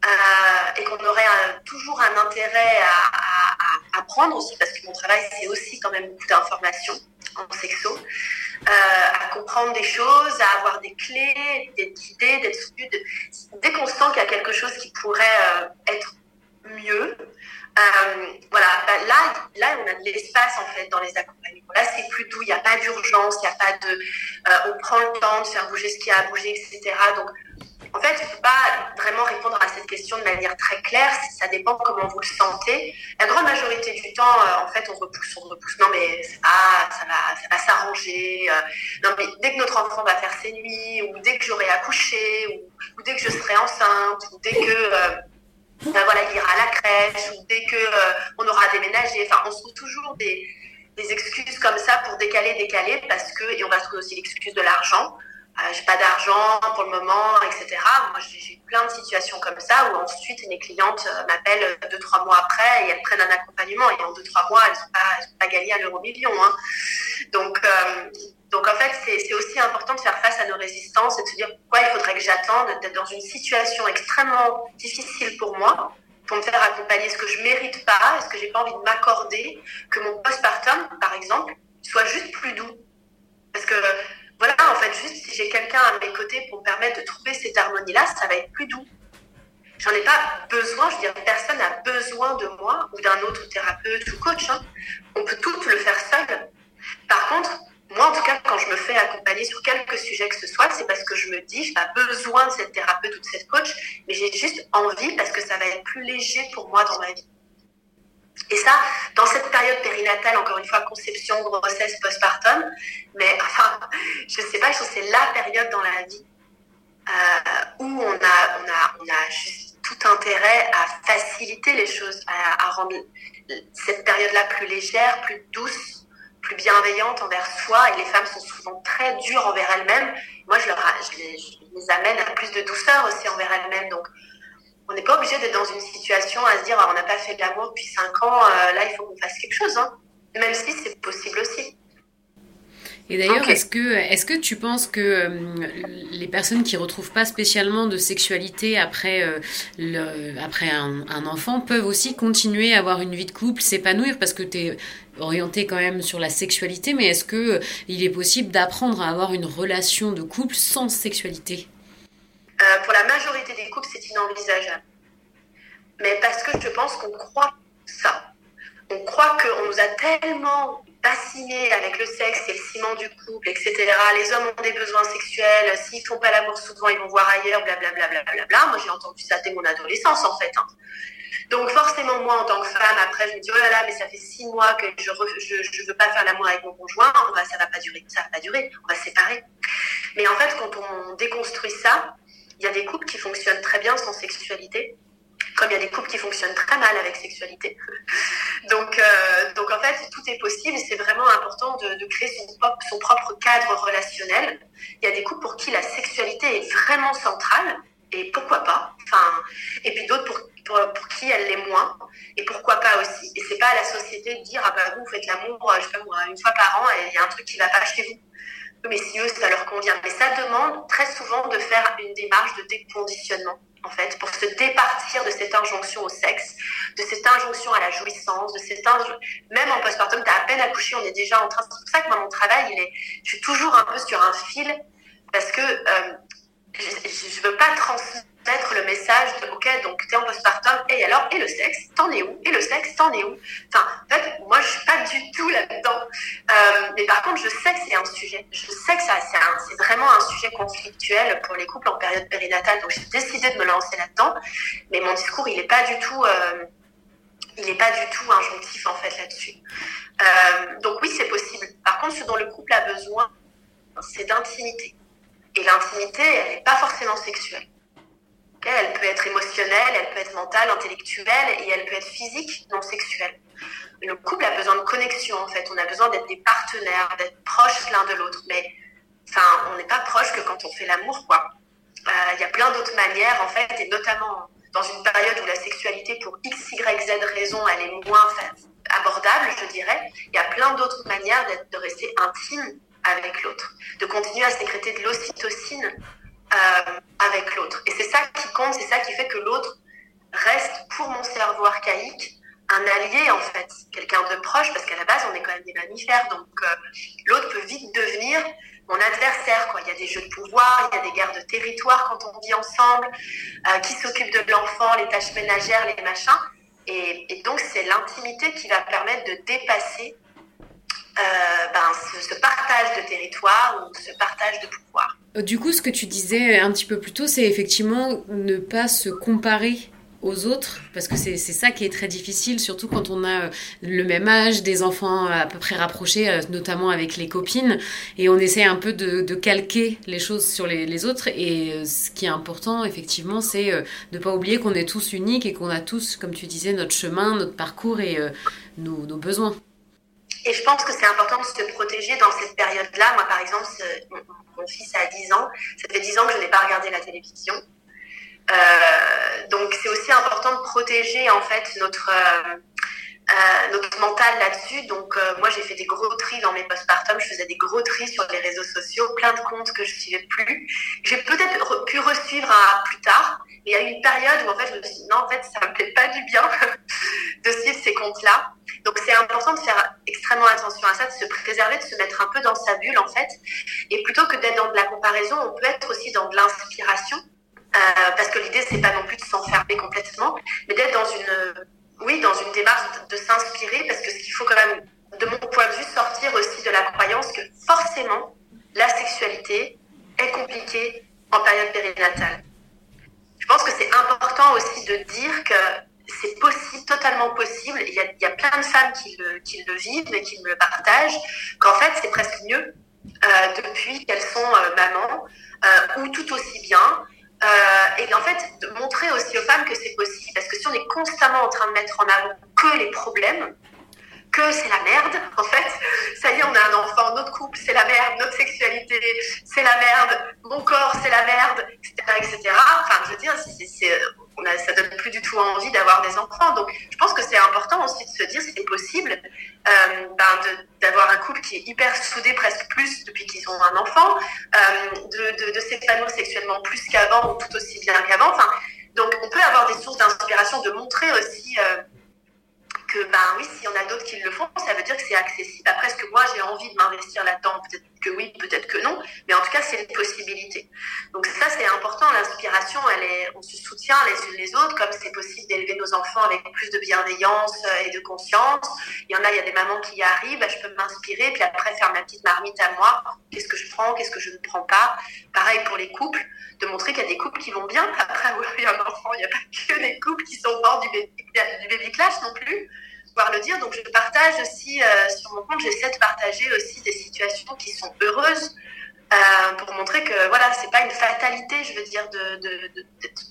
euh, et qu'on aurait toujours un intérêt à, à, prendre aussi, parce que mon travail, c'est aussi quand même beaucoup d'informations en sexo, euh, à comprendre des choses, à avoir des clés, d'être guidé, d'être. Dès qu'on sent qu'il y a quelque chose qui pourrait être mieux, euh, voilà, bah, là, là, on a de l'espace en fait dans les accompagnements. Là, c'est plus doux, il n'y a pas d'urgence, il n'y a pas de. Euh, on prend le temps de faire bouger ce qui a à bouger, etc. Donc, en fait, il ne faut pas vraiment répondre à cette question de manière très claire. Ça dépend comment vous le sentez. La grande majorité du temps, euh, en fait, on repousse, on repousse. Non, mais ça va, ça va s'arranger. non, mais dès que notre enfant va faire ses nuits, ou dès que j'aurai accouché, ou, ou, dès que je serai enceinte, ou dès que ben voilà, il ira à la crèche ou dès que euh, on aura déménagé. Enfin, on se trouve toujours des, excuses comme ça pour décaler, décaler, parce que, et on va trouver aussi l'excuse de l'argent. Euh, j'ai pas d'argent pour le moment, etc. Moi, j'ai eu plein de situations comme ça où ensuite mes clientes euh, m'appellent deux, trois mois après et elles prennent un accompagnement et en deux, trois mois, elles n'ont pas, pas, gagné à l'euro million. Hein. Donc, euh, donc en fait, c'est aussi important de faire face à nos résistances et de se dire pourquoi il faudrait que j'attende d'être dans une situation extrêmement difficile pour moi pour me faire accompagner. Est-ce que je mérite pas? Est-ce que j'ai pas envie de m'accorder que mon postpartum, par exemple, soit juste plus doux? Parce que voilà, en fait, juste si j'ai quelqu'un à mes côtés pour me permettre de trouver cette harmonie-là, ça va être plus doux. J'en ai pas besoin, je veux dire, personne n'a besoin de moi ou d'un autre thérapeute ou coach. Hein. On peut tout le faire seul. Par contre, moi, en tout cas, quand je me fais accompagner sur quelques sujets que ce soit, c'est parce que je me dis, je n'ai pas besoin de cette thérapeute ou de cette coach, mais j'ai juste envie parce que ça va être plus léger pour moi dans ma vie. Et ça, dans cette période périnatale, encore une fois, conception, grossesse, postpartum, mais enfin, je ne sais pas, je trouve que c'est la période dans la vie euh, où on a, juste tout intérêt à faciliter les choses, à rendre cette période-là plus légère, plus douce, plus bienveillante envers soi et les femmes sont souvent très dures envers elles-mêmes. Moi, je, les, amène à plus de douceur aussi envers elles-mêmes. Donc, on n'est pas obligé d'être dans une situation à se dire ah, on n'a pas fait de l'amour depuis 5 ans, euh, là, il faut qu'on fasse quelque chose. Hein. Même si c'est possible aussi. Et d'ailleurs, est-ce que, est que tu penses que euh, les personnes qui retrouvent pas spécialement de sexualité après, euh, le, après un, un, enfant peuvent aussi continuer à avoir une vie de couple, s'épanouir Parce que tu es orienté quand même sur la sexualité, mais est-ce que euh, il est possible d'apprendre à avoir une relation de couple sans sexualité? Pour la majorité des couples, c'est inenvisageable. Mais parce que je pense qu'on croit ça. On croit qu'on nous a tellement bassiné avec le sexe, c'est le ciment du couple, etc. Les hommes ont des besoins sexuels, s'ils font pas l'amour souvent, ils vont voir ailleurs, blablabla. Bla, bla, bla, bla, Moi, j'ai entendu ça dès mon adolescence, en fait. Hein. Donc forcément, moi, en tant que femme, après, je me dis, oh mais ça fait six mois que je ne je, veux pas faire l'amour avec mon conjoint, on va, ça va pas durer, ça va pas durer, on va se séparer. Mais en fait, quand on déconstruit ça, il y a des couples qui fonctionnent très bien sans sexualité, comme il y a des couples qui fonctionnent très mal avec sexualité. Donc, euh, donc en fait, tout est possible c'est vraiment important de, créer son, propre cadre relationnel. Il y a des couples pour qui la sexualité est vraiment centrale et pourquoi pas? Enfin, et puis d'autres pour, pour, qui elle l'est moins et pourquoi pas aussi. Et c'est pas à la société de dire ah bah vous faites l'amour, moi, une fois par an et il y a un truc qui va pas chez vous. Mais si eux ça leur convient. Mais ça demande très souvent de faire une démarche de déconditionnement en fait, pour se départir de cette injonction au sexe, de cette injonction à la jouissance, de cette même en postpartum, tu as à peine accouché, on est déjà en train. C'est pour ça que moi, mon travail, il est, je suis toujours un peu sur un fil parce que euh, je ne veux pas transmettre le message de OK, donc tu es en postpartum, et alors, et le sexe, t'en es où? Et le sexe, t'en es où? Enfin, en fait, moi, je suis pas du tout là-dedans. Euh, mais par contre, je sais que c'est un sujet. Je sais que c'est vraiment un sujet conflictuel pour les couples en période périnatale. Donc, j'ai décidé de me lancer là-dedans. Mais mon discours, il n'est pas du tout. Euh, il n'est pas du tout injonctif en fait là-dessus. Euh, donc oui, c'est possible. Par contre, ce dont le couple a besoin, c'est d'intimité. Et l'intimité, elle n'est pas forcément sexuelle. Elle peut être émotionnelle, elle peut être mentale, intellectuelle et elle peut être physique, non sexuelle. Le couple a besoin de connexion en fait. On a besoin d'être des partenaires, d'être proches l'un de l'autre. Mais enfin, on n'est pas proche que quand on fait l'amour, quoi. Euh, il y a plein d'autres manières en fait, et notamment dans une période où la sexualité pour x, y, z raison, elle est moins abordable, je dirais. Il y a plein d'autres manières de rester intime avec l'autre, de continuer à sécréter de l'ocytocine euh, avec l'autre. Et c'est ça qui compte, c'est ça qui fait que l'autre reste pour mon cerveau archaïque un allié en fait, quelqu'un de proche, parce qu'à la base on est quand même des mammifères, donc euh, l'autre peut vite devenir mon adversaire. Quoi. Il y a des jeux de pouvoir, il y a des guerres de territoire quand on vit ensemble, euh, qui s'occupe de l'enfant, les tâches ménagères, les machins. Et, donc c'est l'intimité qui va permettre de dépasser ben, ce, partage de territoire ou ce partage de pouvoir. Euh, du coup, ce que tu disais un petit peu plus tôt, c'est effectivement ne pas se comparer aux autres, parce que c'est ça qui est très difficile, surtout quand on a euh, le même âge, des enfants à peu près rapprochés, notamment avec les copines, et on essaie un peu de, de calquer les choses sur les, autres. Et ce qui est important, effectivement, c'est de ne pas oublier qu'on est tous uniques et qu'on a tous, comme tu disais, notre chemin, notre parcours et nos besoins. Et je pense que c'est important de se protéger dans cette période-là. Moi, par exemple, mon, fils a 10 ans. Ça fait 10 ans que je n'ai pas regardé la télévision. Euh, donc, c'est aussi important de protéger, en fait, notre, euh, euh, notre mental là-dessus. Donc, moi, j'ai fait des gros tris dans mes postpartum. Je faisais des gros tris sur les réseaux sociaux, plein de comptes que je suivais plus. J'ai peut-être pu resuivre à, plus tard. Mais il y a eu une période où, en fait, je me suis dit, non, en fait, ça ne me fait pas du bien de suivre ces comptes-là. Donc c'est important de faire extrêmement attention à ça, de se préserver, de se mettre un peu dans sa bulle en fait. Et plutôt que d'être dans de la comparaison, on peut être aussi dans de l'inspiration. parce que l'idée, c'est pas non plus de s'enfermer complètement, mais d'être dans une, oui, dans une démarche de, s'inspirer, parce que ce qu'il faut quand même, de mon point de vue, sortir aussi de la croyance que forcément, la sexualité est compliquée en période périnatale. Je pense que c'est important aussi de dire que c'est possible, totalement possible. Il y, a, plein de femmes qui le, qui le, vivent et qui me le partagent, qu'en fait, c'est presque mieux euh, depuis qu'elles sont euh, mamans, euh, ou tout aussi bien. Euh, et en fait, montrer aussi aux femmes que c'est possible. Parce que si on est constamment en train de mettre en avant que les problèmes, que c'est la merde, en fait. Ça y est, on a un enfant, notre couple, c'est la merde, notre sexualité, c'est la merde, mon corps, c'est la merde, etc., etc. Enfin, je veux dire, c'est, on a, ça donne plus du tout envie d'avoir des enfants. Donc, je pense que c'est important aussi de se dire c'est possible euh, ben d'avoir un couple qui est hyper soudé, presque plus depuis qu'ils ont un enfant, euh, de, s'épanouir sexuellement plus qu'avant ou tout aussi bien qu'avant. Donc, on peut avoir des sources d'inspiration, de montrer aussi. Euh, que ben oui, s'il y en a d'autres qui le font, ça veut dire que c'est accessible. Après, est-ce que moi j'ai envie de m'investir là-dedans? Que oui, peut-être que non, mais en tout cas, c'est une possibilité. Donc ça, c'est important. L'inspiration, on se soutient les unes les autres, comme c'est possible d'élever nos enfants avec plus de bienveillance euh, et de conscience. Il y en a, il y a des mamans qui y arrivent, ben, je peux m'inspirer, puis après faire ma petite marmite à moi. Qu'est-ce que je prends, qu'est-ce que je ne prends pas? Pareil pour les couples, de montrer qu'il y a des couples qui vont bien. Après, il y a un enfant, il n'y a pas que des couples qui sont au du baby, du baby clash non plus pouvoir le dire. Donc, je partage aussi euh, sur mon compte, j'essaie de partager aussi des situations qui sont heureuses euh, pour montrer que voilà, c'est pas une fatalité, je veux dire, de, de,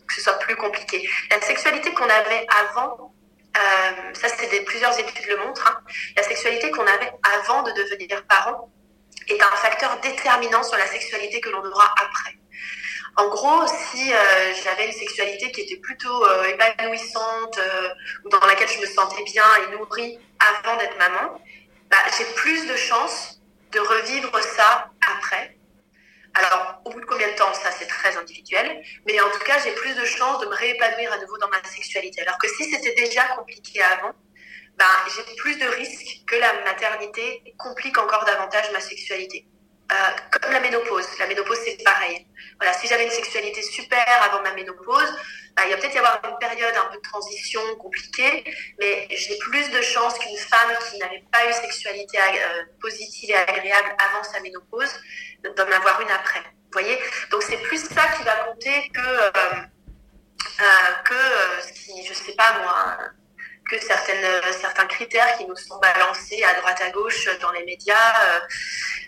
que ce soit plus compliqué. La sexualité qu'on avait avant, euh, ça, c'est des, plusieurs études le montrent, hein, la sexualité qu'on avait avant de devenir parent est un facteur déterminant sur la sexualité que l'on aura après. En gros, si euh, j'avais une sexualité qui était plutôt euh, épanouissante, euh, ou dans laquelle je me sentais bien et nourrie avant d'être maman, bah, j'ai plus de chances de revivre ça après. Alors, au bout de combien de temps, ça c'est très individuel, mais en tout cas, j'ai plus de chances de me réépanouir à nouveau dans ma sexualité. Alors que si c'était déjà compliqué avant, bah, j'ai plus de risques que la maternité complique encore davantage ma sexualité. Euh, comme la ménopause. La ménopause, c'est pareil. Voilà, si j'avais une sexualité super avant ma ménopause, bah, il va peut-être y avoir une période un peu de transition compliquée, mais j'ai plus de chances qu'une femme qui n'avait pas eu sexualité euh, positive et agréable avant sa ménopause d'en avoir une après. Vous voyez? Donc c'est plus ça qui va compter que, euh, que ce qui, je sais pas moi, que certaines, certains critères qui nous sont balancés à droite à gauche dans les médias euh,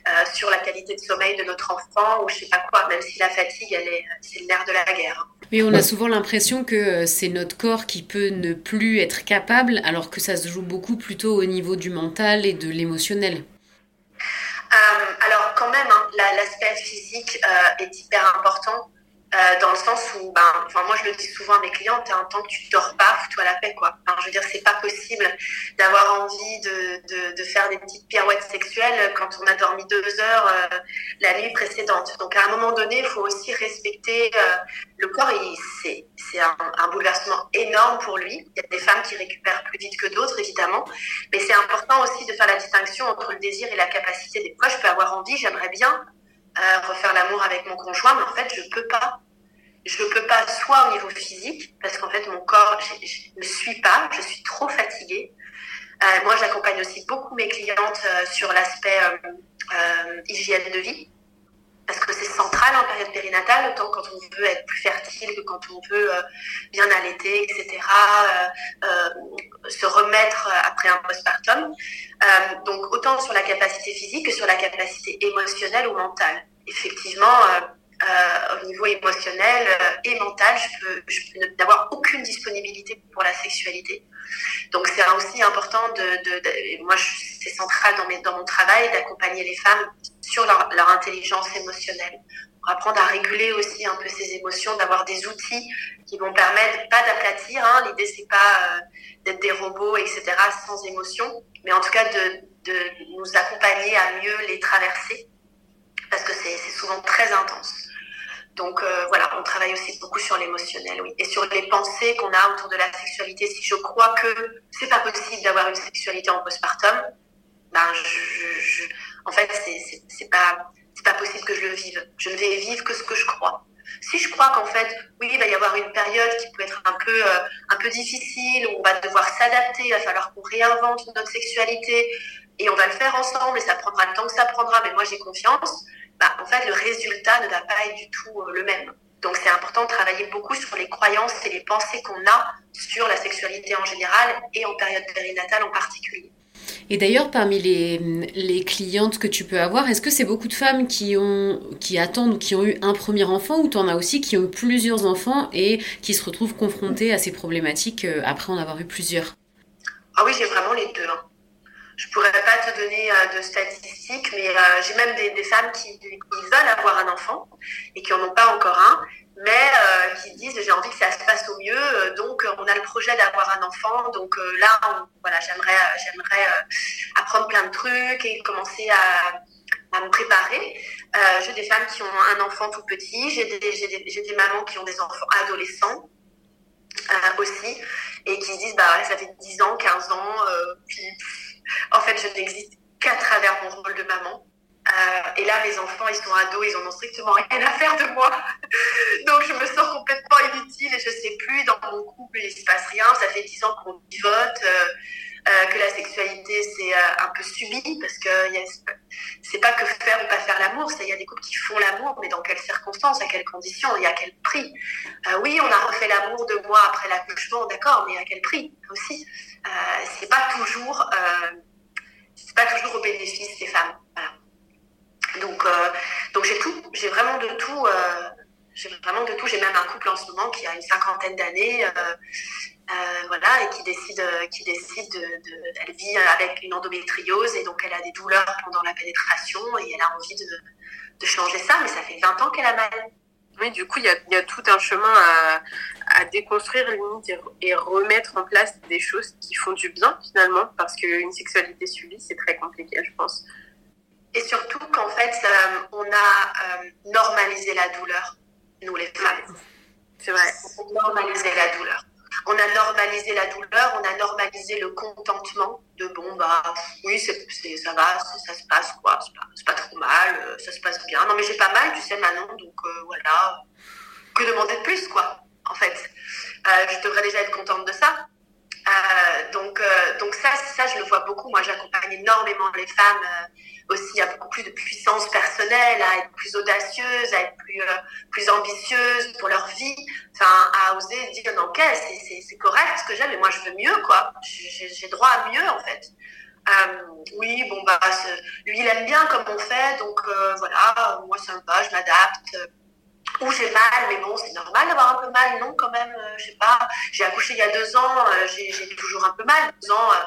euh, sur la qualité de sommeil de notre enfant ou je sais pas quoi, même si la fatigue, elle est, c'est le nerf de la guerre. Mais on a souvent l'impression que euh, c'est notre corps qui peut ne plus être capable, alors que ça se joue beaucoup plutôt au niveau du mental et de l'émotionnel. alors quand même, hein, l'aspect physique est hyper important. Euh, dans le sens où, ben, enfin, moi je le dis souvent à mes clientes, un temps que tu dors pas, fous-toi la paix, quoi. je veux dire, c'est pas possible d'avoir envie de, de, de, faire des petites pirouettes sexuelles quand on a dormi deux heures euh, la nuit précédente. Donc, à un moment donné, il faut aussi respecter euh, le corps. C'est un, un bouleversement énorme pour lui. Il y a des femmes qui récupèrent plus vite que d'autres, évidemment. Mais c'est important aussi de faire la distinction entre le désir et la capacité. Des fois, je peux avoir envie, j'aimerais bien refaire l'amour avec mon conjoint, mais en fait, je peux pas. Je peux pas, soit au niveau physique, parce qu'en fait, mon corps, je ne suis pas, je suis trop fatiguée. Euh, moi, j'accompagne aussi beaucoup mes clientes euh, sur l'aspect euh, euh, hygiène de vie, parce que c'est central en période périnatale, autant quand on veut être plus fertile que quand on veut bien allaiter, etc., se remettre après un postpartum. donc, autant sur la capacité physique que sur la capacité émotionnelle ou mentale. Effectivement, euh, au niveau émotionnel euh, et mental, je peux, je peux n'avoir aucune disponibilité pour la sexualité. Donc c'est aussi important de, moi c'est central dans, mon travail d'accompagner les femmes sur leur, intelligence émotionnelle pour apprendre à réguler aussi un peu ces émotions, d'avoir des outils qui vont permettre pas d'aplatir. Hein, L'idée c'est pas euh, d'être des robots etc sans émotion, mais en tout cas de nous accompagner à mieux les traverser parce que c'est souvent très intense. Donc euh, voilà, on travaille aussi beaucoup sur l'émotionnel, oui, et sur les pensées qu'on a autour de la sexualité. Si je crois que c'est pas possible d'avoir une sexualité en postpartum, ben en fait c'est pas c'est pas possible que je le vive. Je ne vais vivre que ce que je crois. Si je crois qu'en fait, oui, il va y avoir une période qui peut être un peu, euh, un peu difficile, où on va devoir s'adapter, il va falloir qu'on réinvente notre sexualité, et on va le faire ensemble, et ça prendra le temps que ça prendra, mais moi j'ai confiance, bah, en fait, le résultat ne va pas être du tout euh, le même. Donc c'est important de travailler beaucoup sur les croyances et les pensées qu'on a sur la sexualité en général et en période périnatale en particulier. Et d'ailleurs, parmi les, les, clientes que tu peux avoir, est-ce que c'est beaucoup de femmes qui, ont, qui attendent ou qui ont eu un premier enfant ou tu en as aussi qui ont eu plusieurs enfants et qui se retrouvent confrontées à ces problématiques euh, après en avoir eu plusieurs? Ah oui, j'ai vraiment les deux. Hein. Je pourrais pas te donner euh, de statistiques, mais euh, j'ai même des, femmes qui, veulent avoir un enfant et qui n'en ont pas encore un mais euh, qui disent j'ai envie que ça se passe au mieux, euh, donc euh, on a le projet d'avoir un enfant, donc là, voilà, j'aimerais, j'aimerais apprendre plein de trucs et commencer à, à me préparer. j'ai des femmes qui ont un enfant tout petit, j'ai des, des, des mamans qui ont des enfants adolescents aussi, et qui se disent bah ça fait 10 ans, 15 ans, puis en fait je n'existe qu'à travers mon rôle de maman. Euh, et là, mes enfants, ils sont ados, ils en ont strictement rien à faire de moi. Donc, je me sens complètement inutile et je sais plus, dans mon couple, il se passe rien. Ça fait dix ans qu'on pivote, euh, euh, que la sexualité, c'est un peu subi parce que c'est pas que faire ou pas faire l'amour. Il y a des couples qui font l'amour, mais dans quelles circonstances, à quelles conditions et à quel prix Oui, on a refait l'amour deux mois après l'accouchement, d'accord, mais à quel prix aussi C'est pas toujours, c'est pas toujours au bénéfice des femmes. Donc, euh, donc j'ai tout, j'ai vraiment de tout. Euh, j'ai vraiment de tout. J'ai même un couple en ce moment qui a une cinquantaine d'années, euh, voilà, et qui décide, qui décide de, de, elle vit avec une endométriose et donc elle a des douleurs pendant la pénétration et elle a envie de, de changer ça, mais ça fait 20 ans qu'elle a mal. Oui, du coup, il y a, y a, tout un chemin à, à déconstruire limite et, et, remettre en place des choses qui font du bien finalement, parce qu'une sexualité subie, c'est très compliqué, je pense. Et surtout qu'en fait, euh, on a euh, normalisé la douleur, nous les femmes. C'est vrai. On a normalisé la douleur. On a normalisé la douleur, on a normalisé le contentement de bon, bah oui, c'est, ça va, ça se passe quoi, c'est pas, pas trop mal, euh, ça se passe bien. Non, mais j'ai pas mal, tu sais, Manon, donc voilà. Que demander de plus, quoi, en fait? je devrais déjà être contente de ça. Euh, donc, euh, donc ça, ça, je le vois beaucoup. Moi, j'accompagne énormément les femmes euh, aussi à beaucoup plus de puissance personnelle, à être plus audacieuses, à être plus, euh, plus ambitieuses pour leur vie, enfin, à oser dire non, ok, c'est correct ce que j'aime, mais moi, je veux mieux, quoi. J'ai droit à mieux, en fait. oui, bon, bah, lui, il aime bien comme on fait, donc voilà, moi, ça me va, je m'adapte ou j'ai mal, mais bon, c'est normal d'avoir un peu mal, non, quand même, euh, je sais pas. J'ai accouché il y a deux ans, euh, j'ai toujours un peu mal. Deux ans, euh,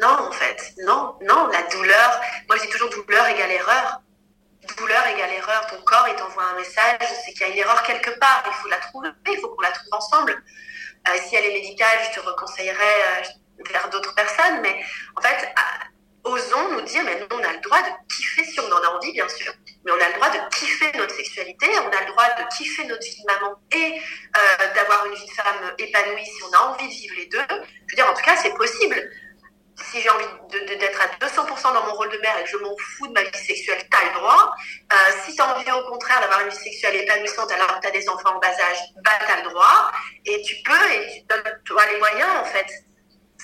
non, en fait, non, non, la douleur. Moi, je dis toujours douleur égale erreur. Douleur égale erreur. Ton corps, il t'envoie un message, c'est qu'il y a une erreur quelque part. Il faut la trouver, il faut qu'on la trouve ensemble. si elle est médicale, je te reconseillerais vers d'autres personnes, mais en fait, osons nous dire, mais nous, on a le droit de kiffer si on en a envie, bien sûr, mais on a le droit de kiffer notre sexualité, on a le droit de kiffer notre vie de maman et euh, d'avoir une vie de femme épanouie si on a envie de vivre les deux. Je veux dire, en tout cas, c'est possible. Si j'ai envie d'être à 200% dans mon rôle de mère et que je m'en fous de ma vie sexuelle, t'as le droit. Euh, si t'as envie au contraire d'avoir une vie sexuelle épanouissante alors que t'as des enfants en bas âge, bah t'as le droit. Et tu peux et tu donnes toi les moyens en fait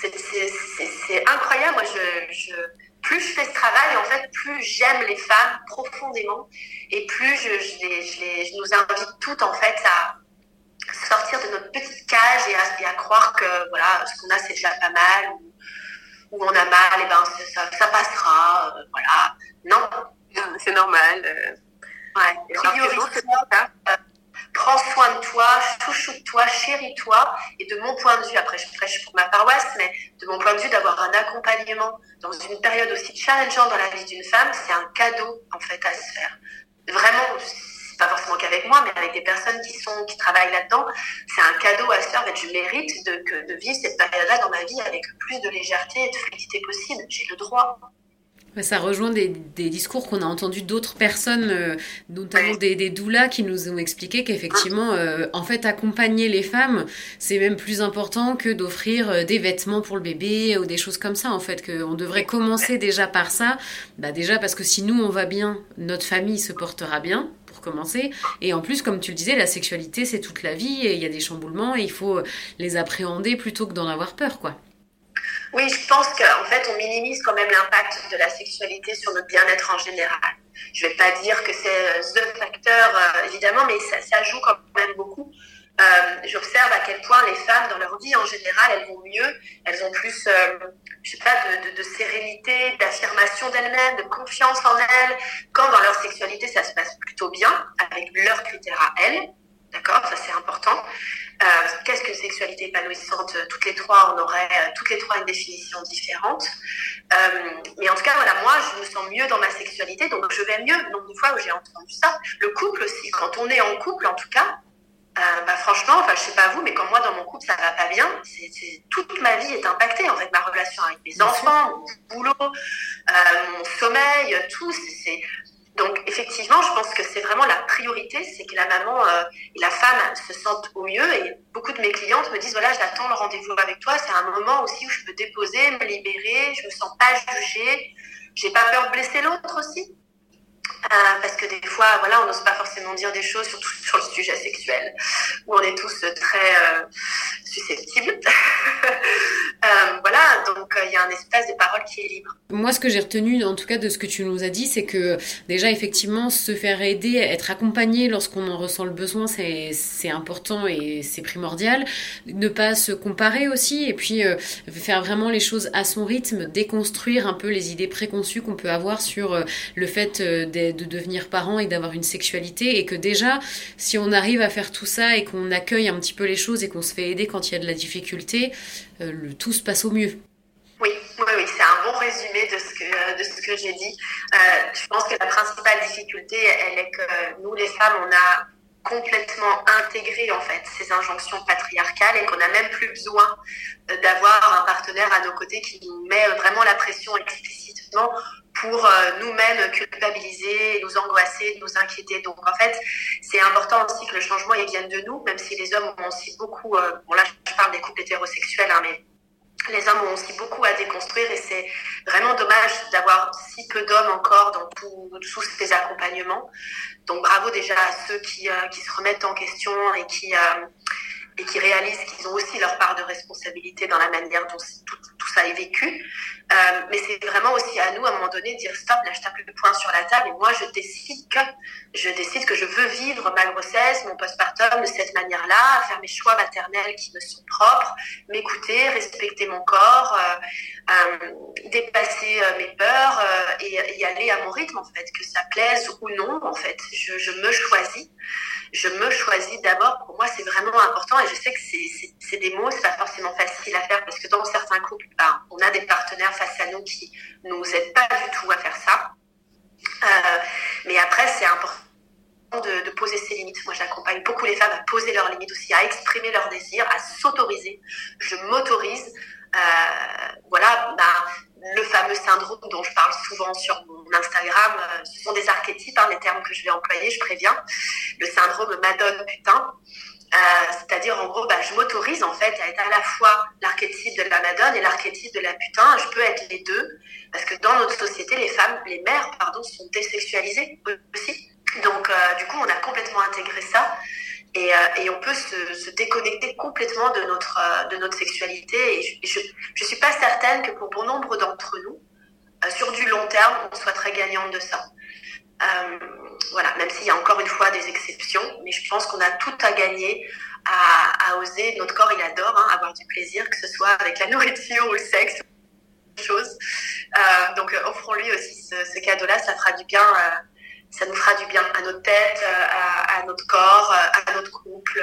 c'est incroyable. Moi, je, je, plus je fais ce travail, en fait, plus j'aime les femmes et plus je, je, les, je, les, je, nous invite toutes, en fait, à sortir de notre petite cage et à, et à croire que, voilà, ce qu'on a, c'est déjà pas mal ou, ou, on a mal, et ben, ça, ça passera, euh, voilà. Non? C'est normal. Euh. Ouais. Priorité, prends soin de toi, chouchoute-toi, chéris-toi. Et de mon point de vue, après je prêche pour ma paroisse, mais de mon point de vue, d'avoir un accompagnement dans une période aussi challengeante dans la vie d'une femme, c'est un cadeau en fait à se faire. Vraiment, pas forcément qu'avec moi, mais avec des personnes qui sont qui travaillent là-dedans, c'est un cadeau à se faire. En je mérite de, de vivre cette période-là dans ma vie avec le plus de légèreté et de fluidité possible. J'ai le droit. Ça rejoint des, discours qu'on a entendus d'autres personnes, euh, notamment des, des doulas, qui nous ont expliqué qu'effectivement, euh, en fait, accompagner les femmes, c'est même plus important que d'offrir euh, des vêtements pour le bébé ou des choses comme ça. En fait, qu'on devrait commencer déjà par ça. Bah déjà parce que si nous on va bien, notre famille se portera bien pour commencer. Et en plus, comme tu le disais, la sexualité, c'est toute la vie et il y a des chamboulements et il faut les appréhender plutôt que d'en avoir peur, quoi. Oui, je pense qu'en fait, on minimise quand même l'impact de la sexualité sur notre bien-être en général. Je ne vais pas dire que c'est the facteur, évidemment, mais ça, joue quand même beaucoup. Euh, j'observe à quel point les femmes, dans leur vie en général, elles vont mieux, elles ont plus, euh, je sais pas, de, de sérénité, d'affirmation d'elles-mêmes, de confiance en elles, quand dans leur sexualité, ça se passe plutôt bien, avec leurs critères à elles. D'accord Ça, c'est important. Euh, Qu'est-ce que sexualité épanouissante Toutes les trois, on aurait euh, toutes les trois une définition différente. Euh, mais en tout cas, voilà, moi, je me sens mieux dans ma sexualité, donc je vais mieux. Donc, une fois où j'ai entendu ça, le couple aussi, quand on est en couple, en tout cas, euh, bah, franchement, enfin, je sais pas vous, mais quand moi dans mon couple ça va pas bien, toute ma vie est impactée en fait, ma relation avec mes enfants, mon boulot, euh, mon sommeil, tout. C'est... Donc effectivement, je pense que c'est vraiment la priorité, c'est que la maman euh, et la femme se sentent au mieux. Et beaucoup de mes clientes me disent voilà, j'attends le rendez-vous avec toi. C'est un moment aussi où je peux déposer, me libérer, je me sens pas jugée, j'ai pas peur de blesser l'autre aussi. Euh, parce que des fois, voilà, on n'ose pas forcément dire des choses, surtout sur le sujet sexuel, où on est tous très euh, susceptibles. euh, voilà, donc il y a un espace de parole qui est libre. Moi, ce que j'ai retenu, en tout cas, de ce que tu nous as dit, c'est que déjà, effectivement, se faire aider, être accompagné lorsqu'on en ressent le besoin, c'est, important et c'est primordial. Ne pas se comparer aussi, et puis faire vraiment les choses à son rythme, déconstruire un peu les idées préconçues qu'on peut avoir sur le fait de, de devenir parent et d'avoir une sexualité, et que déjà, si on arrive à faire tout ça et qu'on accueille un petit peu les choses et qu'on se fait aider quand il y a de la difficulté, le tout se passe au mieux. Oui, oui, c'est un bon résumé de ce que, que j'ai dit. Euh, je pense que la principale difficulté, elle est que nous, les femmes, on a complètement intégré en fait ces injonctions patriarcales et qu'on n'a même plus besoin d'avoir un partenaire à nos côtés qui nous met vraiment la pression explicitement pour euh, nous-mêmes culpabiliser, nous angoisser, nous inquiéter. Donc en fait, c'est important aussi que le changement il vienne de nous, même si les hommes ont aussi beaucoup, euh, bon là je parle des couples hétérosexuels, hein, mais les hommes ont aussi beaucoup à déconstruire et c'est vraiment dommage d'avoir si peu d'hommes encore dans tous ces accompagnements. Donc bravo déjà à ceux qui, euh, qui se remettent en question et qui, euh, et qui réalisent qu'ils ont aussi leur part de responsabilité dans la manière dont tout, ça est vécu. Euh, mais c'est vraiment aussi à nous, à un moment donné, de dire stop, là je tape le point sur la table et moi je décide que je décide que je veux vivre ma grossesse, mon postpartum de cette manière-là, faire mes choix maternels qui me sont propres, m'écouter, respecter mon corps, euh, euh, dépasser euh, mes peurs et y aller à mon rythme en fait, que ça plaise ou non en fait. Je, me choisis, je me choisis d'abord. Pour moi, c'est vraiment important et je sais que c'est des mots, c'est pas forcément facile à faire parce que dans certains couples, ben, on a des partenaires face à nous qui nous aident pas du tout à faire ça. Mais après, c'est important de, poser ses limites. Moi, j'accompagne beaucoup les femmes à poser leurs limites aussi, à exprimer leurs désirs, à s'autoriser. Je m'autorise. Euh, voilà, bah, le fameux syndrome dont je parle souvent sur mon Instagram, euh, ce sont des archétypes, hein, les termes que je vais employer, je préviens. Le syndrome Madone putain. Euh, c'est-à-dire en gros, bah, je m'autorise en fait à être à la fois l'archétype de la madone et l'archétype de la putain. Je peux être les deux parce que dans notre société, les femmes, les mères, pardon, sont désexualisées aussi. Donc euh, du coup, on a complètement intégré ça et, euh, on peut se, déconnecter complètement de notre euh, de notre sexualité. Je, je suis pas certaine que pour bon nombre d'entre nous, sur du long terme, on soit très gagnante de ça. Voilà, même s'il y a encore une fois des exceptions, mais je pense qu'on a tout à gagner à, oser. Notre corps, il adore hein, avoir du plaisir, que ce soit avec la nourriture ou le sexe, chose. Euh, donc, offrons-lui aussi ce cadeau-là, ça fera du bien. Ça nous fera du bien à notre tête, à, à notre corps, à notre couple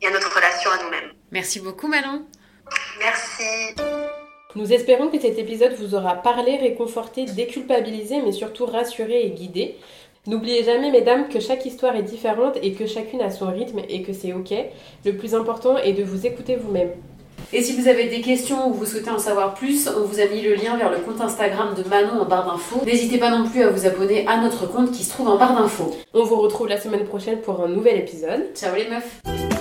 et à notre relation à nous-mêmes. Merci beaucoup, Manon. Merci. Nous espérons que cet épisode vous aura parlé, réconforté, déculpabilisé, mais surtout rassuré et guidé. N'oubliez jamais, mesdames, que chaque histoire est différente et que chacune a son rythme et que c'est ok. Le plus important est de vous écouter vous-même. Et si vous avez des questions ou vous souhaitez en savoir plus, on vous a mis le lien vers le compte Instagram de Manon en barre d'infos. N'hésitez pas non plus à vous abonner à notre compte qui se trouve en barre d'infos. On vous retrouve la semaine prochaine pour un nouvel épisode. Ciao les meufs